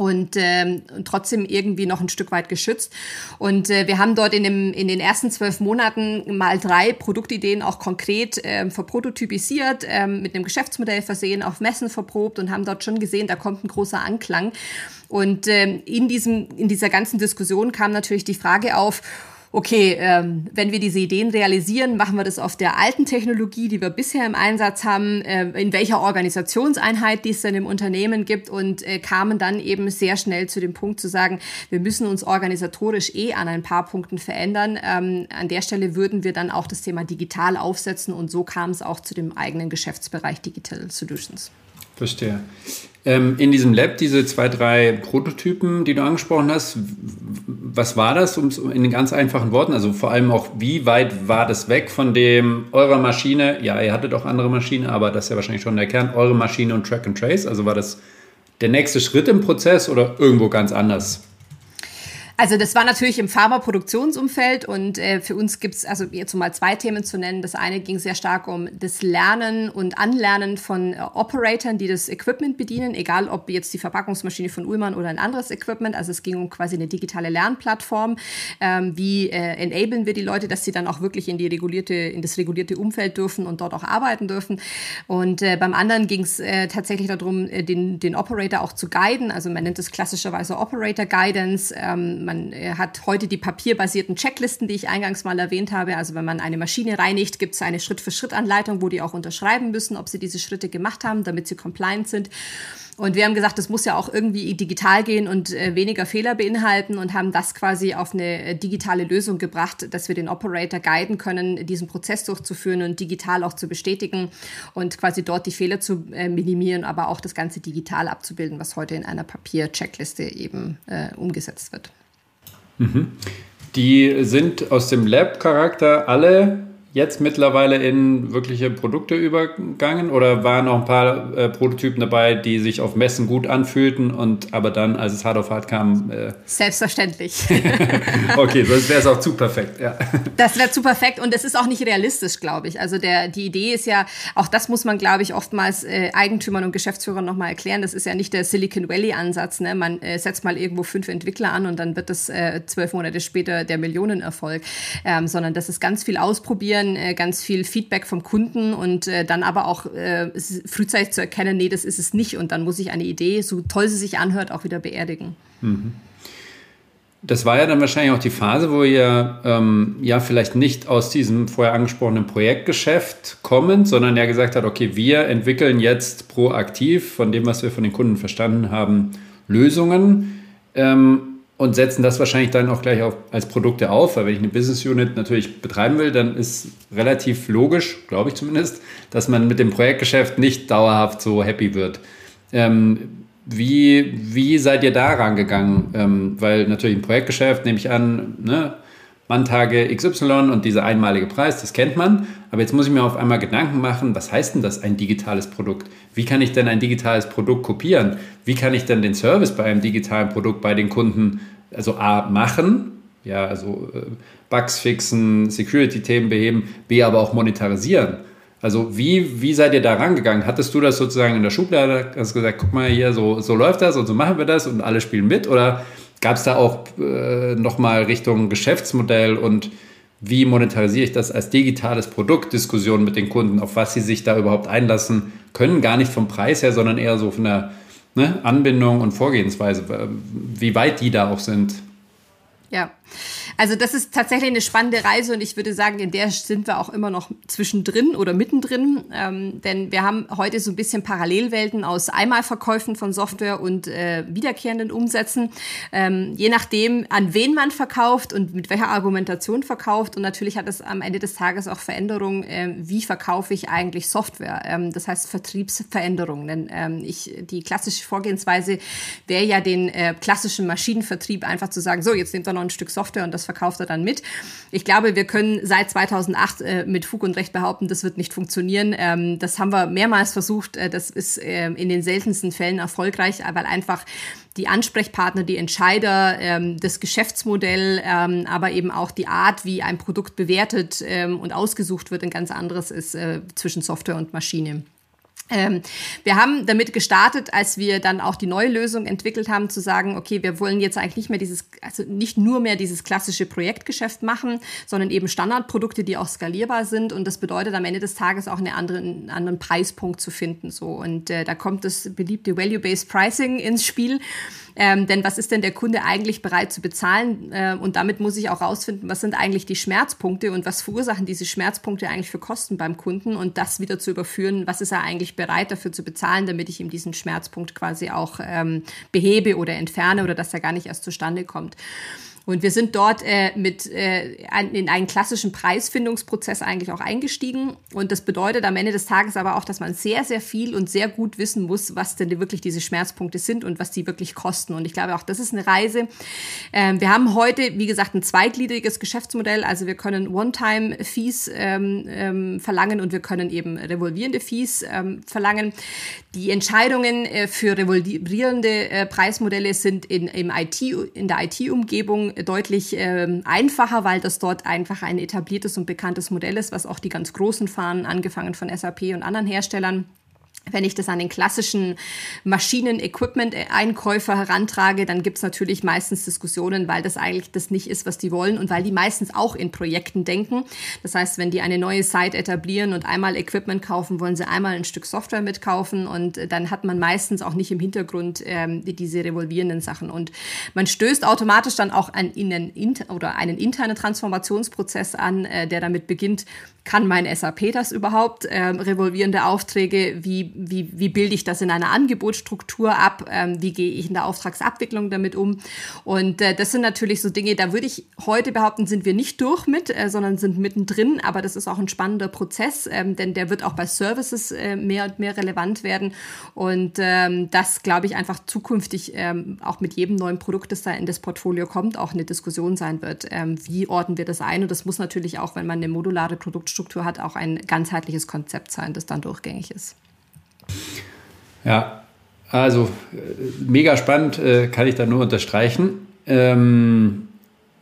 und, ähm, trotzdem irgendwie noch ein Stück weit geschützt. Und äh, wir haben dort in, dem, in den ersten zwölf Monaten mal drei Produktideen auch konkret ähm, verprototypisiert, ähm, mit einem Geschäftsmodell versehen, auf Messen verprobt und haben dort schon gesehen, da kommt ein großer Anklang. Und ähm, in, diesem, in dieser ganzen Diskussion kam natürlich die Frage auf, okay, ähm, wenn wir diese Ideen realisieren, machen wir das auf der alten Technologie, die wir bisher im Einsatz haben, äh, in welcher Organisationseinheit die es denn im Unternehmen gibt und äh, kamen dann eben sehr schnell zu dem Punkt zu sagen, wir müssen uns organisatorisch eh an ein paar Punkten verändern. Ähm, an der Stelle würden wir dann auch das Thema digital aufsetzen und so kam es auch zu dem eigenen Geschäftsbereich Digital Solutions. Verstehe. Ähm, in diesem Lab, diese zwei, drei Prototypen, die du angesprochen hast, was war das um, in den ganz einfachen Worten? Also vor allem auch, wie weit war das weg von dem eurer Maschine? Ja, ihr hattet auch andere Maschinen, aber das ist ja wahrscheinlich schon der Kern, eure Maschine und Track and Trace. Also war das der nächste Schritt im Prozess oder irgendwo ganz anders? Also das war natürlich im Pharmaproduktionsumfeld und äh, für uns gibt's also jetzt mal zwei Themen zu nennen. Das eine ging sehr stark um das Lernen und Anlernen von äh, Operatoren, die das Equipment bedienen, egal ob jetzt die Verpackungsmaschine von Ullmann oder ein anderes Equipment. Also es ging um quasi eine digitale Lernplattform. Ähm, wie äh, enablen wir die Leute, dass sie dann auch wirklich in die regulierte, in das regulierte Umfeld dürfen und dort auch arbeiten dürfen. Und äh, beim anderen ging es äh, tatsächlich darum, äh, den, den Operator auch zu guiden. Also man nennt es klassischerweise Operator Guidance. Ähm, man äh, hat heute die papierbasierten Checklisten, die ich eingangs mal erwähnt habe. Also wenn man eine Maschine reinigt, gibt es eine Schritt-für-Schritt-Anleitung, wo die auch unterschreiben müssen, ob sie diese Schritte gemacht haben, damit sie compliant sind. Und wir haben gesagt, das muss ja auch irgendwie digital gehen und äh, weniger Fehler beinhalten und haben das quasi auf eine äh, digitale Lösung gebracht, dass wir den Operator guiden können, diesen Prozess durchzuführen und digital auch zu bestätigen und quasi dort die Fehler zu minimieren, aber auch das Ganze digital abzubilden, was heute in einer Papier-Checkliste eben äh, umgesetzt wird. Mhm. Die sind aus dem Lab-Charakter alle jetzt mittlerweile in wirkliche Produkte übergangen oder waren noch ein paar äh, Prototypen dabei, die sich auf Messen gut anfühlten und aber dann, als es hart auf hart kam. Äh Selbstverständlich. okay, sonst wäre es auch zu perfekt, ja. Das wäre zu perfekt und es ist auch nicht realistisch, glaube ich. Also der, die Idee ist ja, auch das muss man, glaube ich, oftmals äh, Eigentümern und Geschäftsführern nochmal erklären. Das ist ja nicht der Silicon Valley-Ansatz. Ne? Man äh, setzt mal irgendwo fünf Entwickler an und dann wird das äh, zwölf Monate später der Millionenerfolg, ähm, sondern das ist ganz viel ausprobieren generieren äh, ganz viel Feedback vom Kunden und äh, dann aber auch äh, frühzeitig zu erkennen, nee, das ist es nicht. Und dann muss ich eine Idee, so toll sie sich anhört, auch wieder beerdigen. Mhm. Das war ja dann wahrscheinlich auch die Phase, wo ihr ähm, ja vielleicht nicht aus diesem vorher angesprochenen Projektgeschäft kommend, sondern ja gesagt hat, okay, wir entwickeln jetzt proaktiv von dem, was wir von den Kunden verstanden haben, Lösungen. Ähm, und setzen das wahrscheinlich dann auch gleich auf, als Produkte auf, weil wenn ich eine Business Unit natürlich betreiben will, dann ist relativ logisch, glaube ich zumindest, dass man mit dem Projektgeschäft nicht dauerhaft so happy wird. Ähm, wie, wie seid ihr da rangegangen? Ähm, weil natürlich ein Projektgeschäft, nehme ich an, ne, Manntage XY und dieser einmalige Preis, das kennt man. Aber jetzt muss ich mir auf einmal Gedanken machen, was heißt denn das ein digitales Produkt? Wie kann ich denn ein digitales Produkt kopieren? Wie kann ich denn den Service bei einem digitalen Produkt bei den Kunden also A machen, ja, also äh, Bugs fixen, Security-Themen beheben, B aber auch monetarisieren. Also wie, wie seid ihr da rangegangen? Hattest du das sozusagen in der Schublade, hast gesagt, guck mal hier, so, so läuft das und so machen wir das und alle spielen mit? Oder gab es da auch äh, nochmal Richtung Geschäftsmodell und wie monetarisiere ich das als digitales Produkt, Diskussionen mit den Kunden, auf was sie sich da überhaupt einlassen können, gar nicht vom Preis her, sondern eher so von der ne, Anbindung und Vorgehensweise, wie weit die da auch sind. Ja, also das ist tatsächlich eine spannende Reise und ich würde sagen, in der sind wir auch immer noch zwischendrin oder mittendrin, ähm, denn wir haben heute so ein bisschen Parallelwelten aus Einmalverkäufen von Software und äh, wiederkehrenden Umsätzen, ähm, je nachdem, an wen man verkauft und mit welcher Argumentation verkauft. Und natürlich hat es am Ende des Tages auch Veränderungen, äh, wie verkaufe ich eigentlich Software, ähm, das heißt Vertriebsveränderungen, denn ähm, ich, die klassische Vorgehensweise wäre ja den äh, klassischen Maschinenvertrieb einfach zu sagen, so, jetzt nehmt ihr noch ein Stück Software und das verkauft er dann mit. Ich glaube, wir können seit 2008 äh, mit Fug und Recht behaupten, das wird nicht funktionieren. Ähm, das haben wir mehrmals versucht. Äh, das ist äh, in den seltensten Fällen erfolgreich, weil einfach die Ansprechpartner, die Entscheider, ähm, das Geschäftsmodell, ähm, aber eben auch die Art, wie ein Produkt bewertet ähm, und ausgesucht wird, ein ganz anderes ist äh, zwischen Software und Maschine. Ähm, wir haben damit gestartet, als wir dann auch die neue Lösung entwickelt haben, zu sagen, okay, wir wollen jetzt eigentlich nicht mehr dieses, also nicht nur mehr dieses klassische Projektgeschäft machen, sondern eben Standardprodukte, die auch skalierbar sind. Und das bedeutet am Ende des Tages auch einen anderen, einen anderen Preispunkt zu finden. So und äh, da kommt das beliebte Value-Based Pricing ins Spiel. Ähm, denn was ist denn der Kunde eigentlich bereit zu bezahlen? Äh, und damit muss ich auch rausfinden, was sind eigentlich die Schmerzpunkte und was verursachen diese Schmerzpunkte eigentlich für Kosten beim Kunden und das wieder zu überführen, was ist er eigentlich bereit dafür zu bezahlen, damit ich ihm diesen Schmerzpunkt quasi auch ähm, behebe oder entferne oder dass er gar nicht erst zustande kommt. Und wir sind dort äh, mit äh, in einen klassischen Preisfindungsprozess eigentlich auch eingestiegen. Und das bedeutet am Ende des Tages aber auch, dass man sehr, sehr viel und sehr gut wissen muss, was denn wirklich diese Schmerzpunkte sind und was die wirklich kosten. Und ich glaube auch, das ist eine Reise. Ähm, wir haben heute, wie gesagt, ein zweitgliedriges Geschäftsmodell. Also wir können One-Time-Fees ähm, ähm, verlangen und wir können eben revolvierende Fees ähm, verlangen. Die Entscheidungen äh, für revolvierende äh, Preismodelle sind in, im IT, in der IT-Umgebung deutlich ähm, einfacher, weil das dort einfach ein etabliertes und bekanntes Modell ist, was auch die ganz Großen fahren, angefangen von SAP und anderen Herstellern. Wenn ich das an den klassischen Maschinen-Equipment-Einkäufer herantrage, dann gibt's natürlich meistens Diskussionen, weil das eigentlich das nicht ist, was die wollen und weil die meistens auch in Projekten denken. Das heißt, wenn die eine neue Site etablieren und einmal Equipment kaufen, wollen sie einmal ein Stück Software mitkaufen und dann hat man meistens auch nicht im Hintergrund ähm, diese revolvierenden Sachen. Und man stößt automatisch dann auch an einen, oder einen internen Transformationsprozess an, äh, der damit beginnt, kann mein SAP das überhaupt? Ähm, revolvierende Aufträge, wie, wie, wie bilde ich das in einer Angebotsstruktur ab? Ähm, wie gehe ich in der Auftragsabwicklung damit um? Und äh, das sind natürlich so Dinge, da würde ich heute behaupten, sind wir nicht durch mit, äh, sondern sind mittendrin. Aber das ist auch ein spannender Prozess, ähm, denn der wird auch bei Services äh, mehr und mehr relevant werden. Und ähm, das, glaube ich, einfach zukünftig ähm, auch mit jedem neuen Produkt, das da in das Portfolio kommt, auch eine Diskussion sein wird. Ähm, wie ordnen wir das ein? Und das muss natürlich auch, wenn man eine modulare Produkt Produktstruktur hat, auch ein ganzheitliches Konzept sein, das dann durchgängig ist. Ja, also äh, mega spannend, äh, kann ich da nur unterstreichen. Ähm,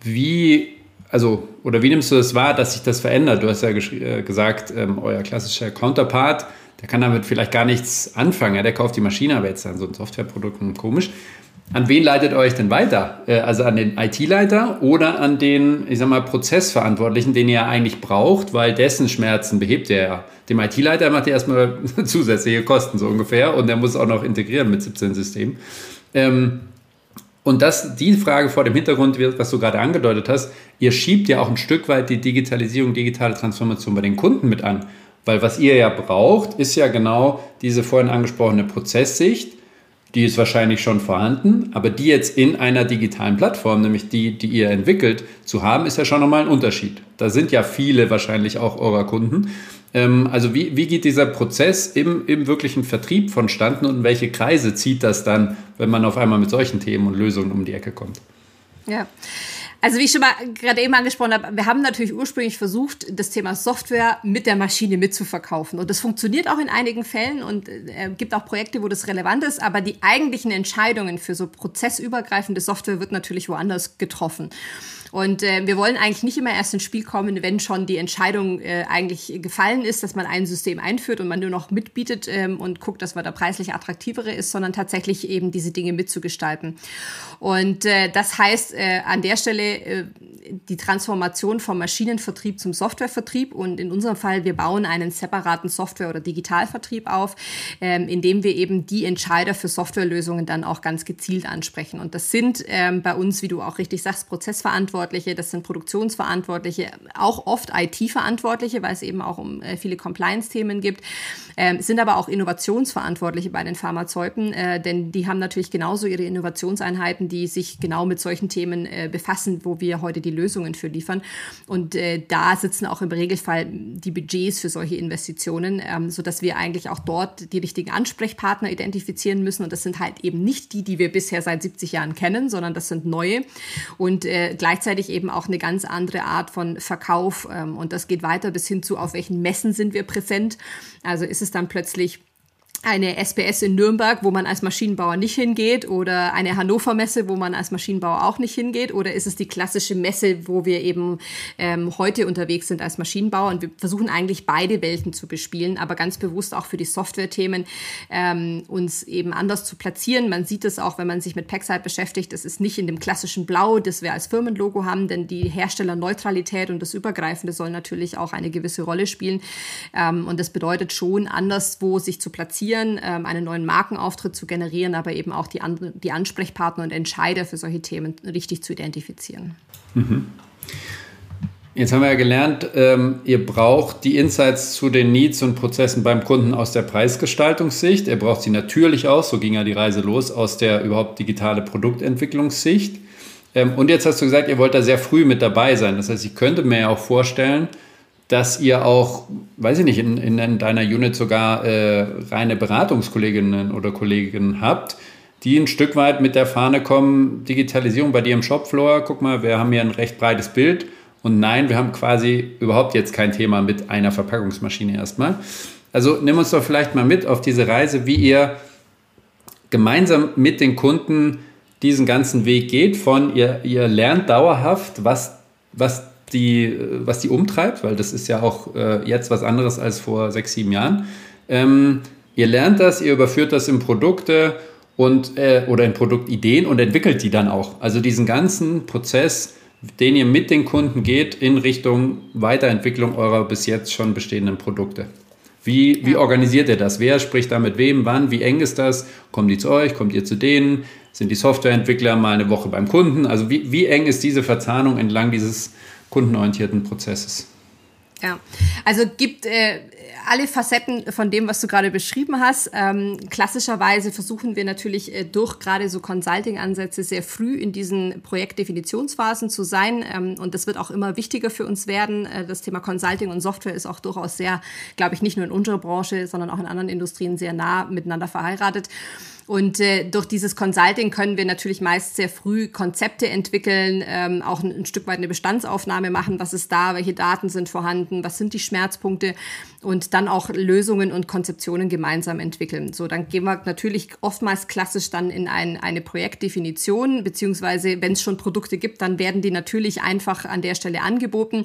wie, also, oder wie nimmst du das wahr, dass sich das verändert? Du hast ja äh, gesagt, ähm, euer klassischer Counterpart, der kann damit vielleicht gar nichts anfangen. Ja, der kauft die Maschine, aber jetzt dann so ein Softwareprodukt, hm, komisch. An wen leitet euch denn weiter? Äh, also an den IT-Leiter oder an den, ich sag mal, Prozessverantwortlichen, den ihr eigentlich braucht, weil dessen Schmerzen behebt ihr ja. Dem IT-Leiter macht ihr erstmal zusätzliche Kosten, so ungefähr, und der muss auch noch integrieren mit 17 Systemen. Ähm, und das, die Frage vor dem Hintergrund, was du gerade angedeutet hast, ihr schiebt ja auch ein Stück weit die Digitalisierung, digitale Transformation bei den Kunden mit an. Weil was ihr ja braucht, ist ja genau diese vorhin angesprochene Prozesssicht die ist wahrscheinlich schon vorhanden, aber die jetzt in einer digitalen Plattform, nämlich die, die ihr entwickelt, zu haben, ist ja schon nochmal ein Unterschied. Da sind ja viele wahrscheinlich auch eurer Kunden. Ähm, also wie, wie geht dieser Prozess im, im wirklichen Vertrieb vonstatten und welche Kreise zieht das dann, wenn man auf einmal mit solchen Themen und Lösungen um die Ecke kommt? Ja. Also wie ich schon mal gerade eben angesprochen habe, wir haben natürlich ursprünglich versucht, das Thema Software mit der Maschine mitzuverkaufen. Und das funktioniert auch in einigen Fällen und äh, gibt auch Projekte, wo das relevant ist. Aber die eigentlichen Entscheidungen für so prozessübergreifende Software wird natürlich woanders getroffen. Und äh, wir wollen eigentlich nicht immer erst ins Spiel kommen, wenn schon die Entscheidung äh, eigentlich gefallen ist, dass man ein System einführt und man nur noch mitbietet ähm, und guckt, dass man da preislich attraktivere ist, sondern tatsächlich eben diese Dinge mitzugestalten. Und äh, das heißt äh, an der Stelle äh, die Transformation vom Maschinenvertrieb zum Softwarevertrieb und in unserem Fall, wir bauen einen separaten Software- oder Digitalvertrieb auf, ähm, indem wir eben die Entscheider für Softwarelösungen dann auch ganz gezielt ansprechen. Und das sind ähm, bei uns, wie du auch richtig sagst, Prozessverantwortliche, das sind Produktionsverantwortliche, auch oft IT-Verantwortliche, weil es eben auch um äh, viele Compliance-Themen gibt, ähm, sind aber auch Innovationsverantwortliche bei den Pharmazeuten, äh, denn die haben natürlich genauso ihre Innovationseinheiten, die sich genau mit solchen Themen äh, befassen, wo wir heute die Lösungen für liefern. Und äh, da sitzen auch im Regelfall die Budgets für solche Investitionen, ähm, sodass wir eigentlich auch dort die richtigen Ansprechpartner identifizieren müssen. Und das sind halt eben nicht die, die wir bisher seit 70 Jahren kennen, sondern das sind neue und äh, gleichzeitig eben auch eine ganz andere Art von Verkauf. Ähm, und das geht weiter bis hin zu, auf welchen Messen sind wir präsent. Also ist es dann plötzlich eine SPS in Nürnberg, wo man als Maschinenbauer nicht hingeht oder eine Hannover Messe, wo man als Maschinenbauer auch nicht hingeht oder ist es die klassische Messe, wo wir eben ähm, heute unterwegs sind als Maschinenbauer und wir versuchen eigentlich beide Welten zu bespielen, aber ganz bewusst auch für die Software-Themen ähm, uns eben anders zu platzieren. Man sieht es auch, wenn man sich mit Packside beschäftigt, es ist nicht in dem klassischen Blau, das wir als Firmenlogo haben, denn die Herstellerneutralität und das Übergreifende soll natürlich auch eine gewisse Rolle spielen ähm, und das bedeutet schon anderswo sich zu platzieren platzieren, ähm, einen neuen Markenauftritt zu generieren, aber eben auch die, andere, die Ansprechpartner und Entscheider für solche Themen richtig zu identifizieren. Mhm. Jetzt haben wir ja gelernt, ähm, ihr braucht die Insights zu den Needs und Prozessen beim Kunden aus der Preisgestaltungssicht. Er braucht sie natürlich aus, so ging ja die Reise los, aus der überhaupt digitale Produktentwicklungssicht. Ähm, und jetzt hast du gesagt, ihr wollt da sehr früh mit dabei sein. Das heißt, ich könnte mir ja auch vorstellen, dass ihr auch, weiß ich nicht, in, in deiner Unit sogar äh, reine Beratungskolleginnen oder Kollegen habt, die ein Stück weit mit der Fahne kommen, Digitalisierung bei dir im Shopfloor, guck mal, wir haben hier ein recht breites Bild und nein, wir haben quasi überhaupt jetzt kein Thema mit einer Verpackungsmaschine erstmal. Also nimm uns doch vielleicht mal mit auf diese Reise, wie ihr gemeinsam mit den Kunden diesen ganzen Weg geht von ihr, ihr lernt dauerhaft, was, was die, was die umtreibt, weil das ist ja auch äh, jetzt was anderes als vor sechs, sieben Jahren. Ähm, ihr lernt das, ihr überführt das in Produkte und, äh, oder in Produktideen und entwickelt die dann auch. Also diesen ganzen Prozess, den ihr mit den Kunden geht in Richtung Weiterentwicklung eurer bis jetzt schon bestehenden Produkte. Wie, wie organisiert ihr das? Wer spricht da mit wem, wann, wie eng ist das? Kommen die zu euch, kommt ihr zu denen? Sind die Softwareentwickler mal eine Woche beim Kunden? Also wie, wie eng ist diese Verzahnung entlang dieses kundenorientierten Prozesses. Ja, also gibt äh, alle Facetten von dem, was du gerade beschrieben hast. Ähm, klassischerweise versuchen wir natürlich äh, durch gerade so Consulting-Ansätze sehr früh in diesen Projektdefinitionsphasen zu sein. Ähm, und das wird auch immer wichtiger für uns werden. Äh, das Thema Consulting und Software ist auch durchaus sehr, glaube ich, nicht nur in unserer Branche, sondern auch in anderen Industrien sehr nah miteinander verheiratet. Und äh, durch dieses Consulting können wir natürlich meist sehr früh Konzepte entwickeln, ähm, auch ein, ein, Stück weit eine Bestandsaufnahme machen, was ist da, welche Daten sind vorhanden, was sind die Schmerzpunkte und dann auch Lösungen und Konzeptionen gemeinsam entwickeln. So, dann gehen wir natürlich oftmals klassisch dann in ein, eine Projektdefinition, beziehungsweise wenn es schon Produkte gibt, dann werden die natürlich einfach an der Stelle angeboten.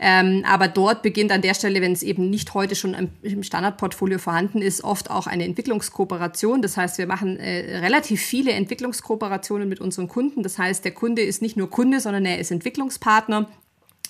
Ähm, aber dort beginnt an der Stelle, wenn es eben nicht heute schon im Standardportfolio vorhanden ist, oft auch eine Entwicklungskooperation. Das heißt, wir machen machen äh, relativ viele Entwicklungskooperationen mit unseren Kunden. Das heißt, der Kunde ist nicht nur Kunde, sondern er ist Entwicklungspartner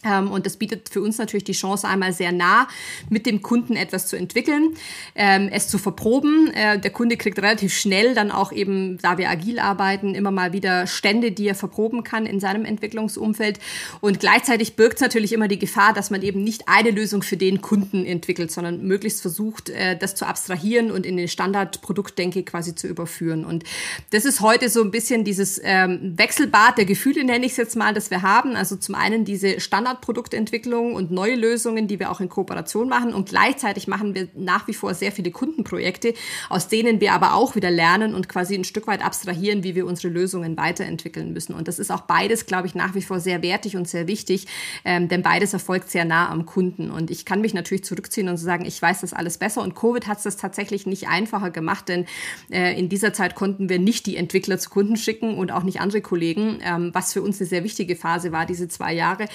und das bietet für uns natürlich die Chance, einmal sehr nah mit dem Kunden etwas zu entwickeln, ähm, es zu verproben. Äh, der Kunde kriegt relativ schnell dann auch eben, da wir agil arbeiten, immer mal wieder Stände, die er verproben kann in seinem Entwicklungsumfeld. Und gleichzeitig birgt es natürlich immer die Gefahr, dass man eben nicht eine Lösung für den Kunden entwickelt, sondern möglichst versucht, äh, das zu abstrahieren und in den Standardproduktdenke quasi zu überführen. Und das ist heute so ein bisschen dieses ähm, Wechselbad der Gefühle, nenne ich es jetzt mal, das wir haben. Also zum einen diese Standard Standardproduktentwicklung und neue Lösungen, die wir auch in Kooperation machen. Und gleichzeitig machen wir nach wie vor sehr viele Kundenprojekte, aus denen wir aber auch wieder lernen und quasi ein Stück weit abstrahieren, wie wir unsere Lösungen weiterentwickeln müssen. Und das ist auch beides, glaube ich, nach wie vor sehr wertig und sehr wichtig, ähm, denn beides erfolgt sehr nah am Kunden. Und ich kann mich natürlich zurückziehen und sagen, ich weiß das alles besser. Und Covid hat es das tatsächlich nicht einfacher gemacht, denn äh, in dieser Zeit konnten wir nicht die Entwickler zu Kunden schicken und auch nicht andere Kollegen, ähm, was für uns eine sehr wichtige Phase war, diese zwei Jahre.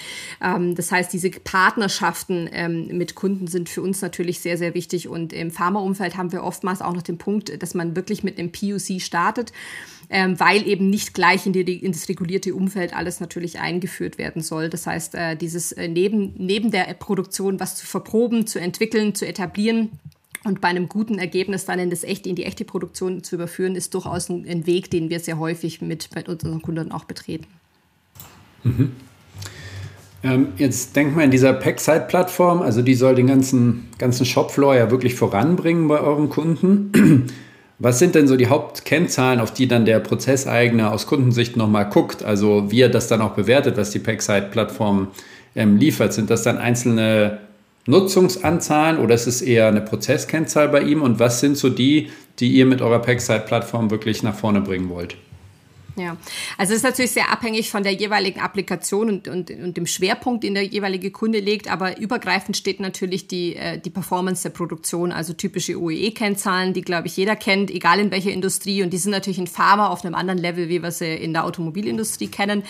Ähm, das heißt, diese Partnerschaften ähm, mit Kunden sind für uns natürlich sehr, sehr wichtig. Und im Pharmaumfeld haben wir oftmals auch noch den Punkt, dass man wirklich mit einem PUC startet. Ähm, weil eben nicht gleich in, die, in, das regulierte Umfeld alles natürlich eingeführt werden soll. Das heißt, äh, dieses äh, neben, neben der Produktion was zu verproben, zu entwickeln, zu etablieren, und bei einem guten Ergebnis dann in, das echte, in die echte Produktion zu überführen, ist durchaus ein, ein Weg, den wir sehr häufig mit, mit unseren Kunden auch betreten. Mhm. Ähm, jetzt denkt man in dieser Packside-Plattform, also die soll den ganzen, ganzen Shopfloor ja wirklich voranbringen bei euren Kunden. Was sind denn so die Hauptkennzahlen, auf die dann der Prozesseigner aus Kundensicht nochmal guckt? Also wie er das dann auch bewertet, was die Packside-Plattform ähm, liefert. Sind das dann einzelne Nutzungsanzahlen oder ist es eher eine Prozesskennzahl bei ihm? Und was sind so die, die ihr mit eurer Packside-Plattform wirklich nach vorne bringen wollt? Ja, also es ist natürlich sehr abhängig von der jeweiligen Applikation und, und, und dem Schwerpunkt, den der jeweilige Kunde legt, aber übergreifend steht natürlich die, äh, die Performance der Produktion, also typische OEE-Kennzahlen, die, glaube ich, jeder kennt, egal in welcher Industrie und die sind natürlich in Pharma auf einem anderen Level, wie wir sie in der Automobilindustrie kennen.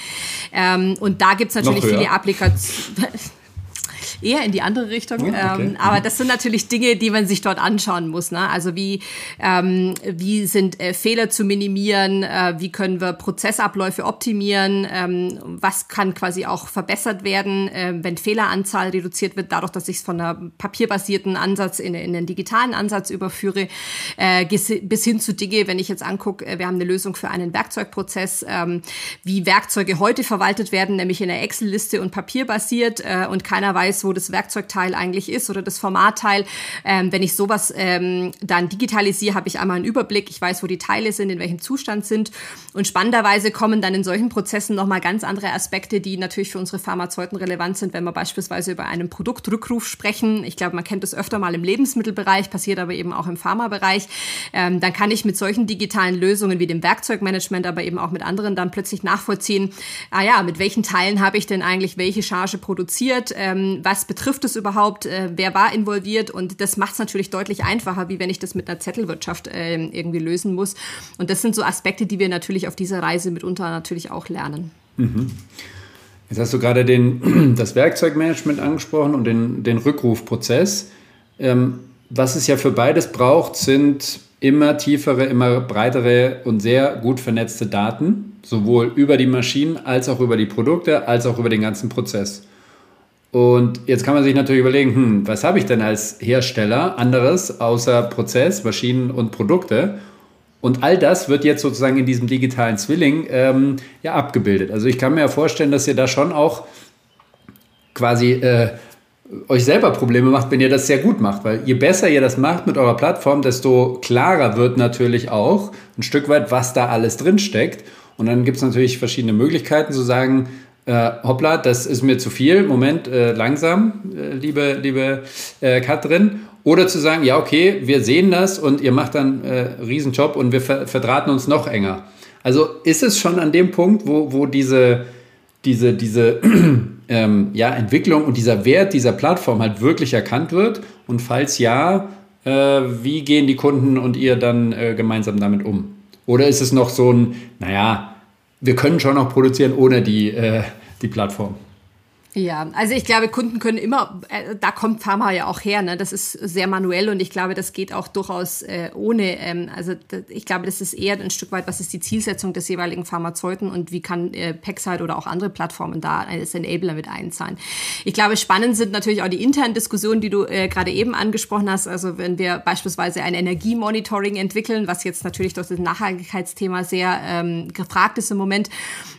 Ähm, und da gibt es natürlich viele Applikationen. eher in die andere Richtung. Okay. Ähm, aber das sind natürlich Dinge, die man sich dort anschauen muss. Ne? Also wie, ähm, wie sind äh, Fehler zu minimieren, äh, wie können wir Prozessabläufe optimieren, ähm, was kann quasi auch verbessert werden, äh, wenn Fehleranzahl reduziert wird, dadurch, dass ich es von einer papierbasierten Ansatz in, in den digitalen Ansatz überführe, äh, bis hin zu Dinge, wenn ich jetzt angucke, äh, wir haben eine Lösung für einen Werkzeugprozess, ähm, wie Werkzeuge heute verwaltet werden, nämlich in der Excel-Liste und papierbasiert äh, und keiner weiß, wo das Werkzeugteil eigentlich ist oder das Formatteil. Ähm, wenn ich sowas ähm, dann digitalisiere, habe ich einmal einen Überblick. Ich weiß, wo die Teile sind, in welchem Zustand sind. Und spannenderweise kommen dann in solchen Prozessen nochmal ganz andere Aspekte, die natürlich für unsere Pharmazeuten relevant sind, wenn wir beispielsweise über einen Produktrückruf sprechen. Ich glaube, man kennt das öfter mal im Lebensmittelbereich, passiert aber eben auch im Pharmabereich. Ähm, dann kann ich mit solchen digitalen Lösungen wie dem Werkzeugmanagement, aber eben auch mit anderen dann plötzlich nachvollziehen, ah ja, mit welchen Teilen habe ich denn eigentlich welche Charge produziert, ähm, was was betrifft es überhaupt, äh, wer war involviert und das macht es natürlich deutlich einfacher, wie wenn ich das mit einer Zettelwirtschaft äh, irgendwie lösen muss. Und das sind so Aspekte, die wir natürlich auf dieser Reise mitunter natürlich auch lernen. Mhm. Jetzt hast du gerade den, das Werkzeugmanagement angesprochen und den, den Rückrufprozess. Ähm, was es ja für beides braucht, sind immer tiefere, immer breitere und sehr gut vernetzte Daten, sowohl über die Maschinen als auch über die Produkte, als auch über den ganzen Prozess. Und jetzt kann man sich natürlich überlegen, hm, was habe ich denn als Hersteller anderes außer Prozess, Maschinen und Produkte? Und all das wird jetzt sozusagen in diesem digitalen Zwilling ähm, ja abgebildet. Also ich kann mir ja vorstellen, dass ihr da schon auch quasi äh, euch selber Probleme macht, wenn ihr das sehr gut macht. Weil je besser ihr das macht mit eurer Plattform, desto klarer wird natürlich auch ein Stück weit, was da alles drin steckt. Und dann gibt es natürlich verschiedene Möglichkeiten zu sagen, äh, hoppla, das ist mir zu viel, Moment, äh, langsam, äh, liebe, liebe äh, Katrin. Oder zu sagen, ja, okay, wir sehen das und ihr macht dann äh, Riesenjob und wir ver verdrahten uns noch enger. Also ist es schon an dem Punkt, wo, wo diese, diese, diese ähm, ja, Entwicklung und dieser Wert dieser Plattform halt wirklich erkannt wird? Und falls ja, äh, wie gehen die Kunden und ihr dann gemeinsam damit um? Oder ist es noch so ein, naja, wir können schon noch produzieren ohne die, äh, die Plattform. Ja, also ich glaube, Kunden können immer, äh, da kommt Pharma ja auch her, ne? das ist sehr manuell und ich glaube, das geht auch durchaus äh, ohne, ähm, also ich glaube, das ist eher ein Stück weit, was ist die Zielsetzung des jeweiligen Pharmazeuten und wie kann äh, Packside oder auch andere Plattformen da als Enabler mit einzahlen. Ich glaube, spannend sind natürlich auch die internen Diskussionen, die du äh, gerade eben angesprochen hast, also wenn wir beispielsweise ein Energiemonitoring entwickeln, was jetzt natürlich durch das Nachhaltigkeitsthema sehr ähm, gefragt ist im Moment,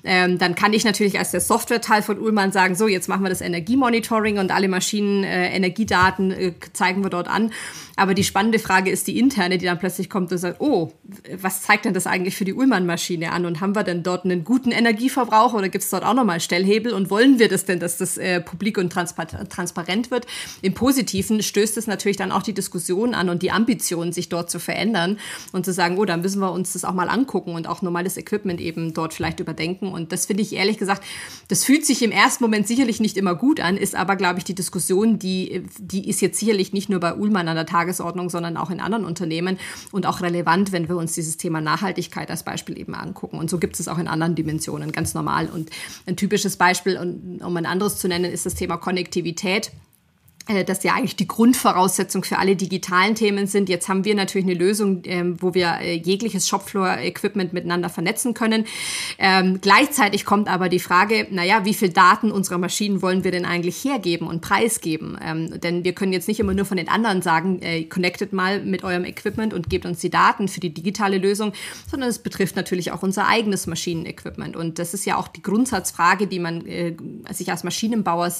ähm, dann kann ich natürlich als der Software-Teil von Ullmann sagen, so jetzt machen wir das Energiemonitoring und alle Maschinen, äh, Energiedaten äh, zeigen wir dort an. Aber die spannende Frage ist die interne, die dann plötzlich kommt und sagt, oh, was zeigt denn das eigentlich für die Ullmann-Maschine an? Und haben wir denn dort einen guten Energieverbrauch oder gibt es dort auch nochmal Stellhebel? Und wollen wir das denn, dass das äh, publik und transpar transparent wird? Im Positiven stößt es natürlich dann auch die Diskussion an und die Ambition, sich dort zu verändern und zu sagen, oh, dann müssen wir uns das auch mal angucken und auch normales Equipment eben dort vielleicht überdenken. Und das finde ich ehrlich gesagt, das fühlt sich im ersten Moment sicherlich nicht immer gut an, ist aber, glaube ich, die Diskussion, die, die ist jetzt sicherlich nicht nur bei Ullmann an der Tagesordnung, sondern auch in anderen Unternehmen und auch relevant, wenn wir uns dieses Thema Nachhaltigkeit als Beispiel eben angucken. Und so gibt es auch in anderen Dimensionen, ganz normal. Und ein typisches Beispiel, um ein anderes zu nennen, ist das Thema Konnektivität. Äh, das ja eigentlich die Grundvoraussetzung für alle digitalen Themen sind. Jetzt haben wir natürlich eine Lösung, ähm, wo wir äh, jegliches Shopfloor-Equipment miteinander vernetzen können. Ähm, gleichzeitig kommt aber die Frage, naja, wie viel Daten unserer Maschinen wollen wir denn eigentlich hergeben und preisgeben? Ähm, denn wir können jetzt nicht immer nur von den anderen sagen, äh, connectet mal mit eurem Equipment und gebt uns die Daten für die digitale Lösung, sondern es betrifft natürlich auch unser eigenes Maschinenequipment. Und das ist ja auch die Grundsatzfrage, die man sich als Maschinenbauer,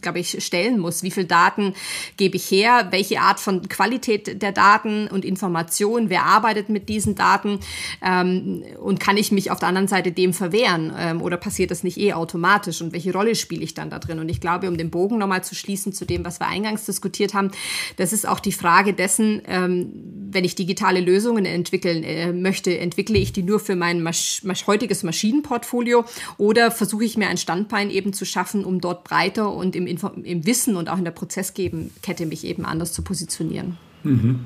glaube ich, stellen muss. Wie wie viel Daten gebe ich her, welche Art von Qualität der Daten und Information, wer arbeitet mit diesen Daten ähm, und kann ich mich auf der anderen Seite dem verwehren ähm, oder passiert das nicht eh automatisch und welche Rolle spiele ich dann da drin? Und ich glaube, um den Bogen nochmal zu schließen zu dem, was wir eingangs diskutiert haben, das ist auch die Frage dessen, ähm, wenn ich digitale Lösungen entwickeln äh, möchte, entwickle ich die nur für mein Masch heutiges Maschinenportfolio oder versuche ich mir ein Standbein eben zu schaffen, um dort breiter und im, Info im Wissen und auch in der Prozesskette mich eben anders zu positionieren. Mhm.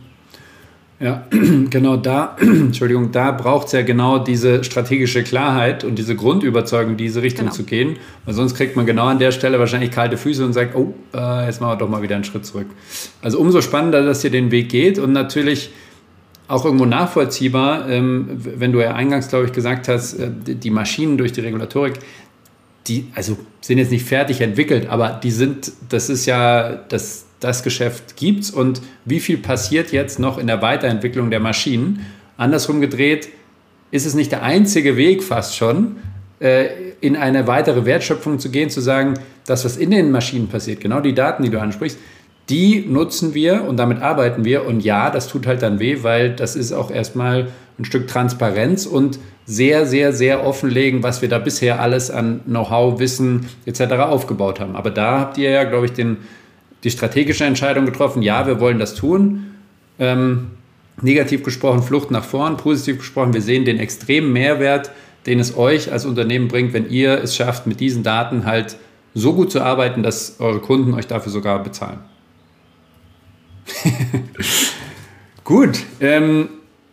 Ja, genau da, Entschuldigung, da braucht es ja genau diese strategische Klarheit und diese Grundüberzeugung, diese Richtung genau. zu gehen. Weil sonst kriegt man genau an der Stelle wahrscheinlich kalte Füße und sagt, oh, äh, jetzt machen wir doch mal wieder einen Schritt zurück. Also umso spannender, dass ihr den Weg geht und natürlich auch irgendwo nachvollziehbar, ähm, wenn du ja eingangs, glaube ich, gesagt hast, äh, die Maschinen durch die Regulatorik, die also sind jetzt nicht fertig entwickelt, aber die sind, das ist ja, das, das Geschäft gibt's und wie viel passiert jetzt noch in der Weiterentwicklung der Maschinen? Andersrum gedreht, ist es nicht der einzige Weg fast schon, äh, in eine weitere Wertschöpfung zu gehen, zu sagen, das, was in den Maschinen passiert, genau die Daten, die du ansprichst, die nutzen wir und damit arbeiten wir. Und ja, das tut halt dann weh, weil das ist auch erstmal ein Stück Transparenz und sehr, sehr, sehr offenlegen, was wir da bisher alles an Know-how, Wissen etc. aufgebaut haben. Aber da habt ihr ja, glaube ich, den, die strategische Entscheidung getroffen, ja, wir wollen das tun. Ähm, negativ gesprochen Flucht nach vorn, positiv gesprochen, wir sehen den extremen Mehrwert, den es euch als Unternehmen bringt, wenn ihr es schafft, mit diesen Daten halt so gut zu arbeiten, dass eure Kunden euch dafür sogar bezahlen. gut, ähm,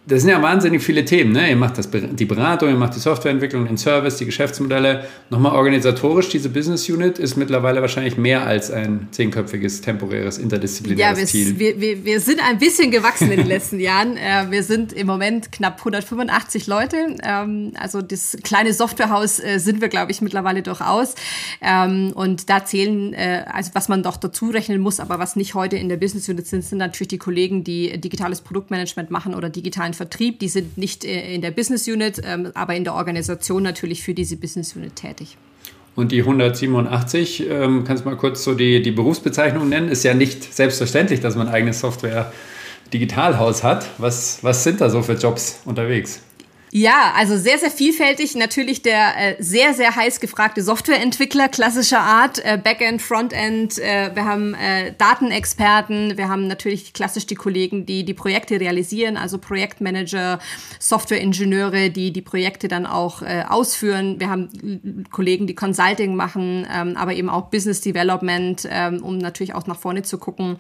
das sind ja wahnsinnig viele Themen. Ne? Ihr macht das, die Beratung, ihr macht die Softwareentwicklung, den Service, die Geschäftsmodelle. Nochmal organisatorisch, diese Business Unit ist mittlerweile wahrscheinlich mehr als ein zehnköpfiges, temporäres, interdisziplinäres ja, Team. Wir, wir, wir sind ein bisschen gewachsen in den letzten Jahren. Äh, wir sind im Moment knapp 185 Leute. Ähm, also das kleine Softwarehaus äh, sind wir, glaube ich, mittlerweile durchaus. Ähm, und da zählen, äh, also was man doch dazu rechnen muss, aber was nicht heute in der Business Unit sind, sind natürlich die Kollegen, die digitales Produktmanagement machen oder digitalen Vertrieb. Die sind nicht äh, in der Business Unit, ähm, aber in der Organisation natürlich für diese Business Unit tätig. Und die 187, ähm, kannst du mal kurz so die, die Berufsbezeichnung nennen? Ist ja nicht selbstverständlich, dass man ein eigenes Software-Digitalhaus hat. Was, was sind da so für Jobs unterwegs? Ja, also sehr, sehr vielfältig. Natürlich der äh, sehr, sehr heiß gefragte Softwareentwickler klassischer Art, äh, Backend, Frontend. Äh, wir haben äh, Datenexperten. Wir haben natürlich klassisch die Kollegen, die die Projekte realisieren, also Projektmanager, Softwareingenieure, die die Projekte dann auch äh, ausführen. Wir haben Kollegen, die Consulting machen, ähm, aber eben auch Business Development, ähm, um natürlich auch nach vorne zu gucken.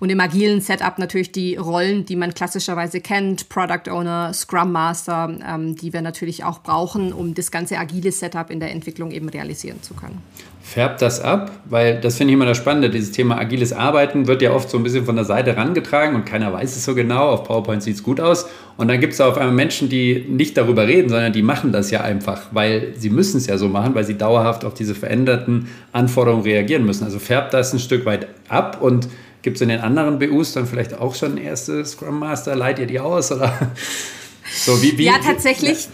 Und im agilen Setup natürlich die Rollen, die man klassischerweise kennt, Product Owner, Scrum Master ähm, die wir natürlich auch brauchen, um das ganze agile Setup in der Entwicklung eben realisieren zu können. Färbt das ab? Weil das finde ich immer das Spannende. Dieses Thema agiles Arbeiten wird ja oft so ein bisschen von der Seite rangetragen und keiner weiß es so genau. Auf PowerPoint sieht es gut aus. Und dann gibt es auf einmal Menschen, die nicht darüber reden, sondern die machen das ja einfach, weil sie müssen es ja so machen, weil sie dauerhaft auf diese veränderten Anforderungen reagieren müssen. Also färbt das ein Stück weit ab und Gibt es in den anderen BUs dann vielleicht auch schon erste Scrum Master? Leiht ihr die aus? Oder? So, wie, wie, ja, tatsächlich.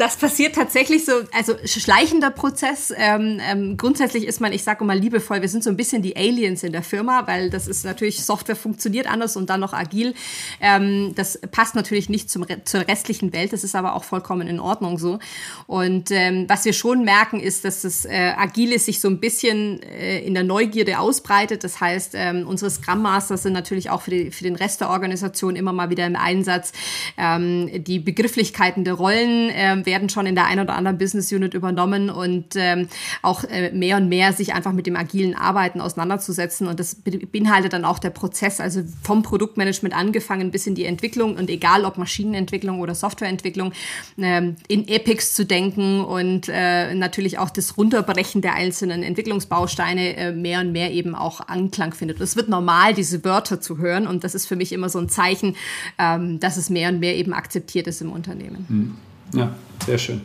Das passiert tatsächlich so, also schleichender Prozess. Ähm, ähm, grundsätzlich ist man, ich sage mal liebevoll, wir sind so ein bisschen die Aliens in der Firma, weil das ist natürlich, Software funktioniert anders und dann noch agil. Ähm, das passt natürlich nicht zum, zur restlichen Welt, das ist aber auch vollkommen in Ordnung so. Und ähm, was wir schon merken, ist, dass das äh, Agile sich so ein bisschen äh, in der Neugierde ausbreitet. Das heißt, ähm, unsere Scrum Masters sind natürlich auch für, die, für den Rest der Organisation immer mal wieder im Einsatz. Ähm, die Begrifflichkeiten der Rollen ähm, werden schon in der einen oder anderen Business Unit übernommen und ähm, auch äh, mehr und mehr sich einfach mit dem agilen Arbeiten auseinanderzusetzen. Und das beinhaltet dann auch der Prozess, also vom Produktmanagement angefangen bis in die Entwicklung und egal ob Maschinenentwicklung oder Softwareentwicklung, ähm, in Epics zu denken und äh, natürlich auch das Runterbrechen der einzelnen Entwicklungsbausteine äh, mehr und mehr eben auch Anklang findet. Es wird normal, diese Wörter zu hören und das ist für mich immer so ein Zeichen, ähm, dass es mehr und mehr eben akzeptiert ist im Unternehmen. Mhm. Ja, sehr schön.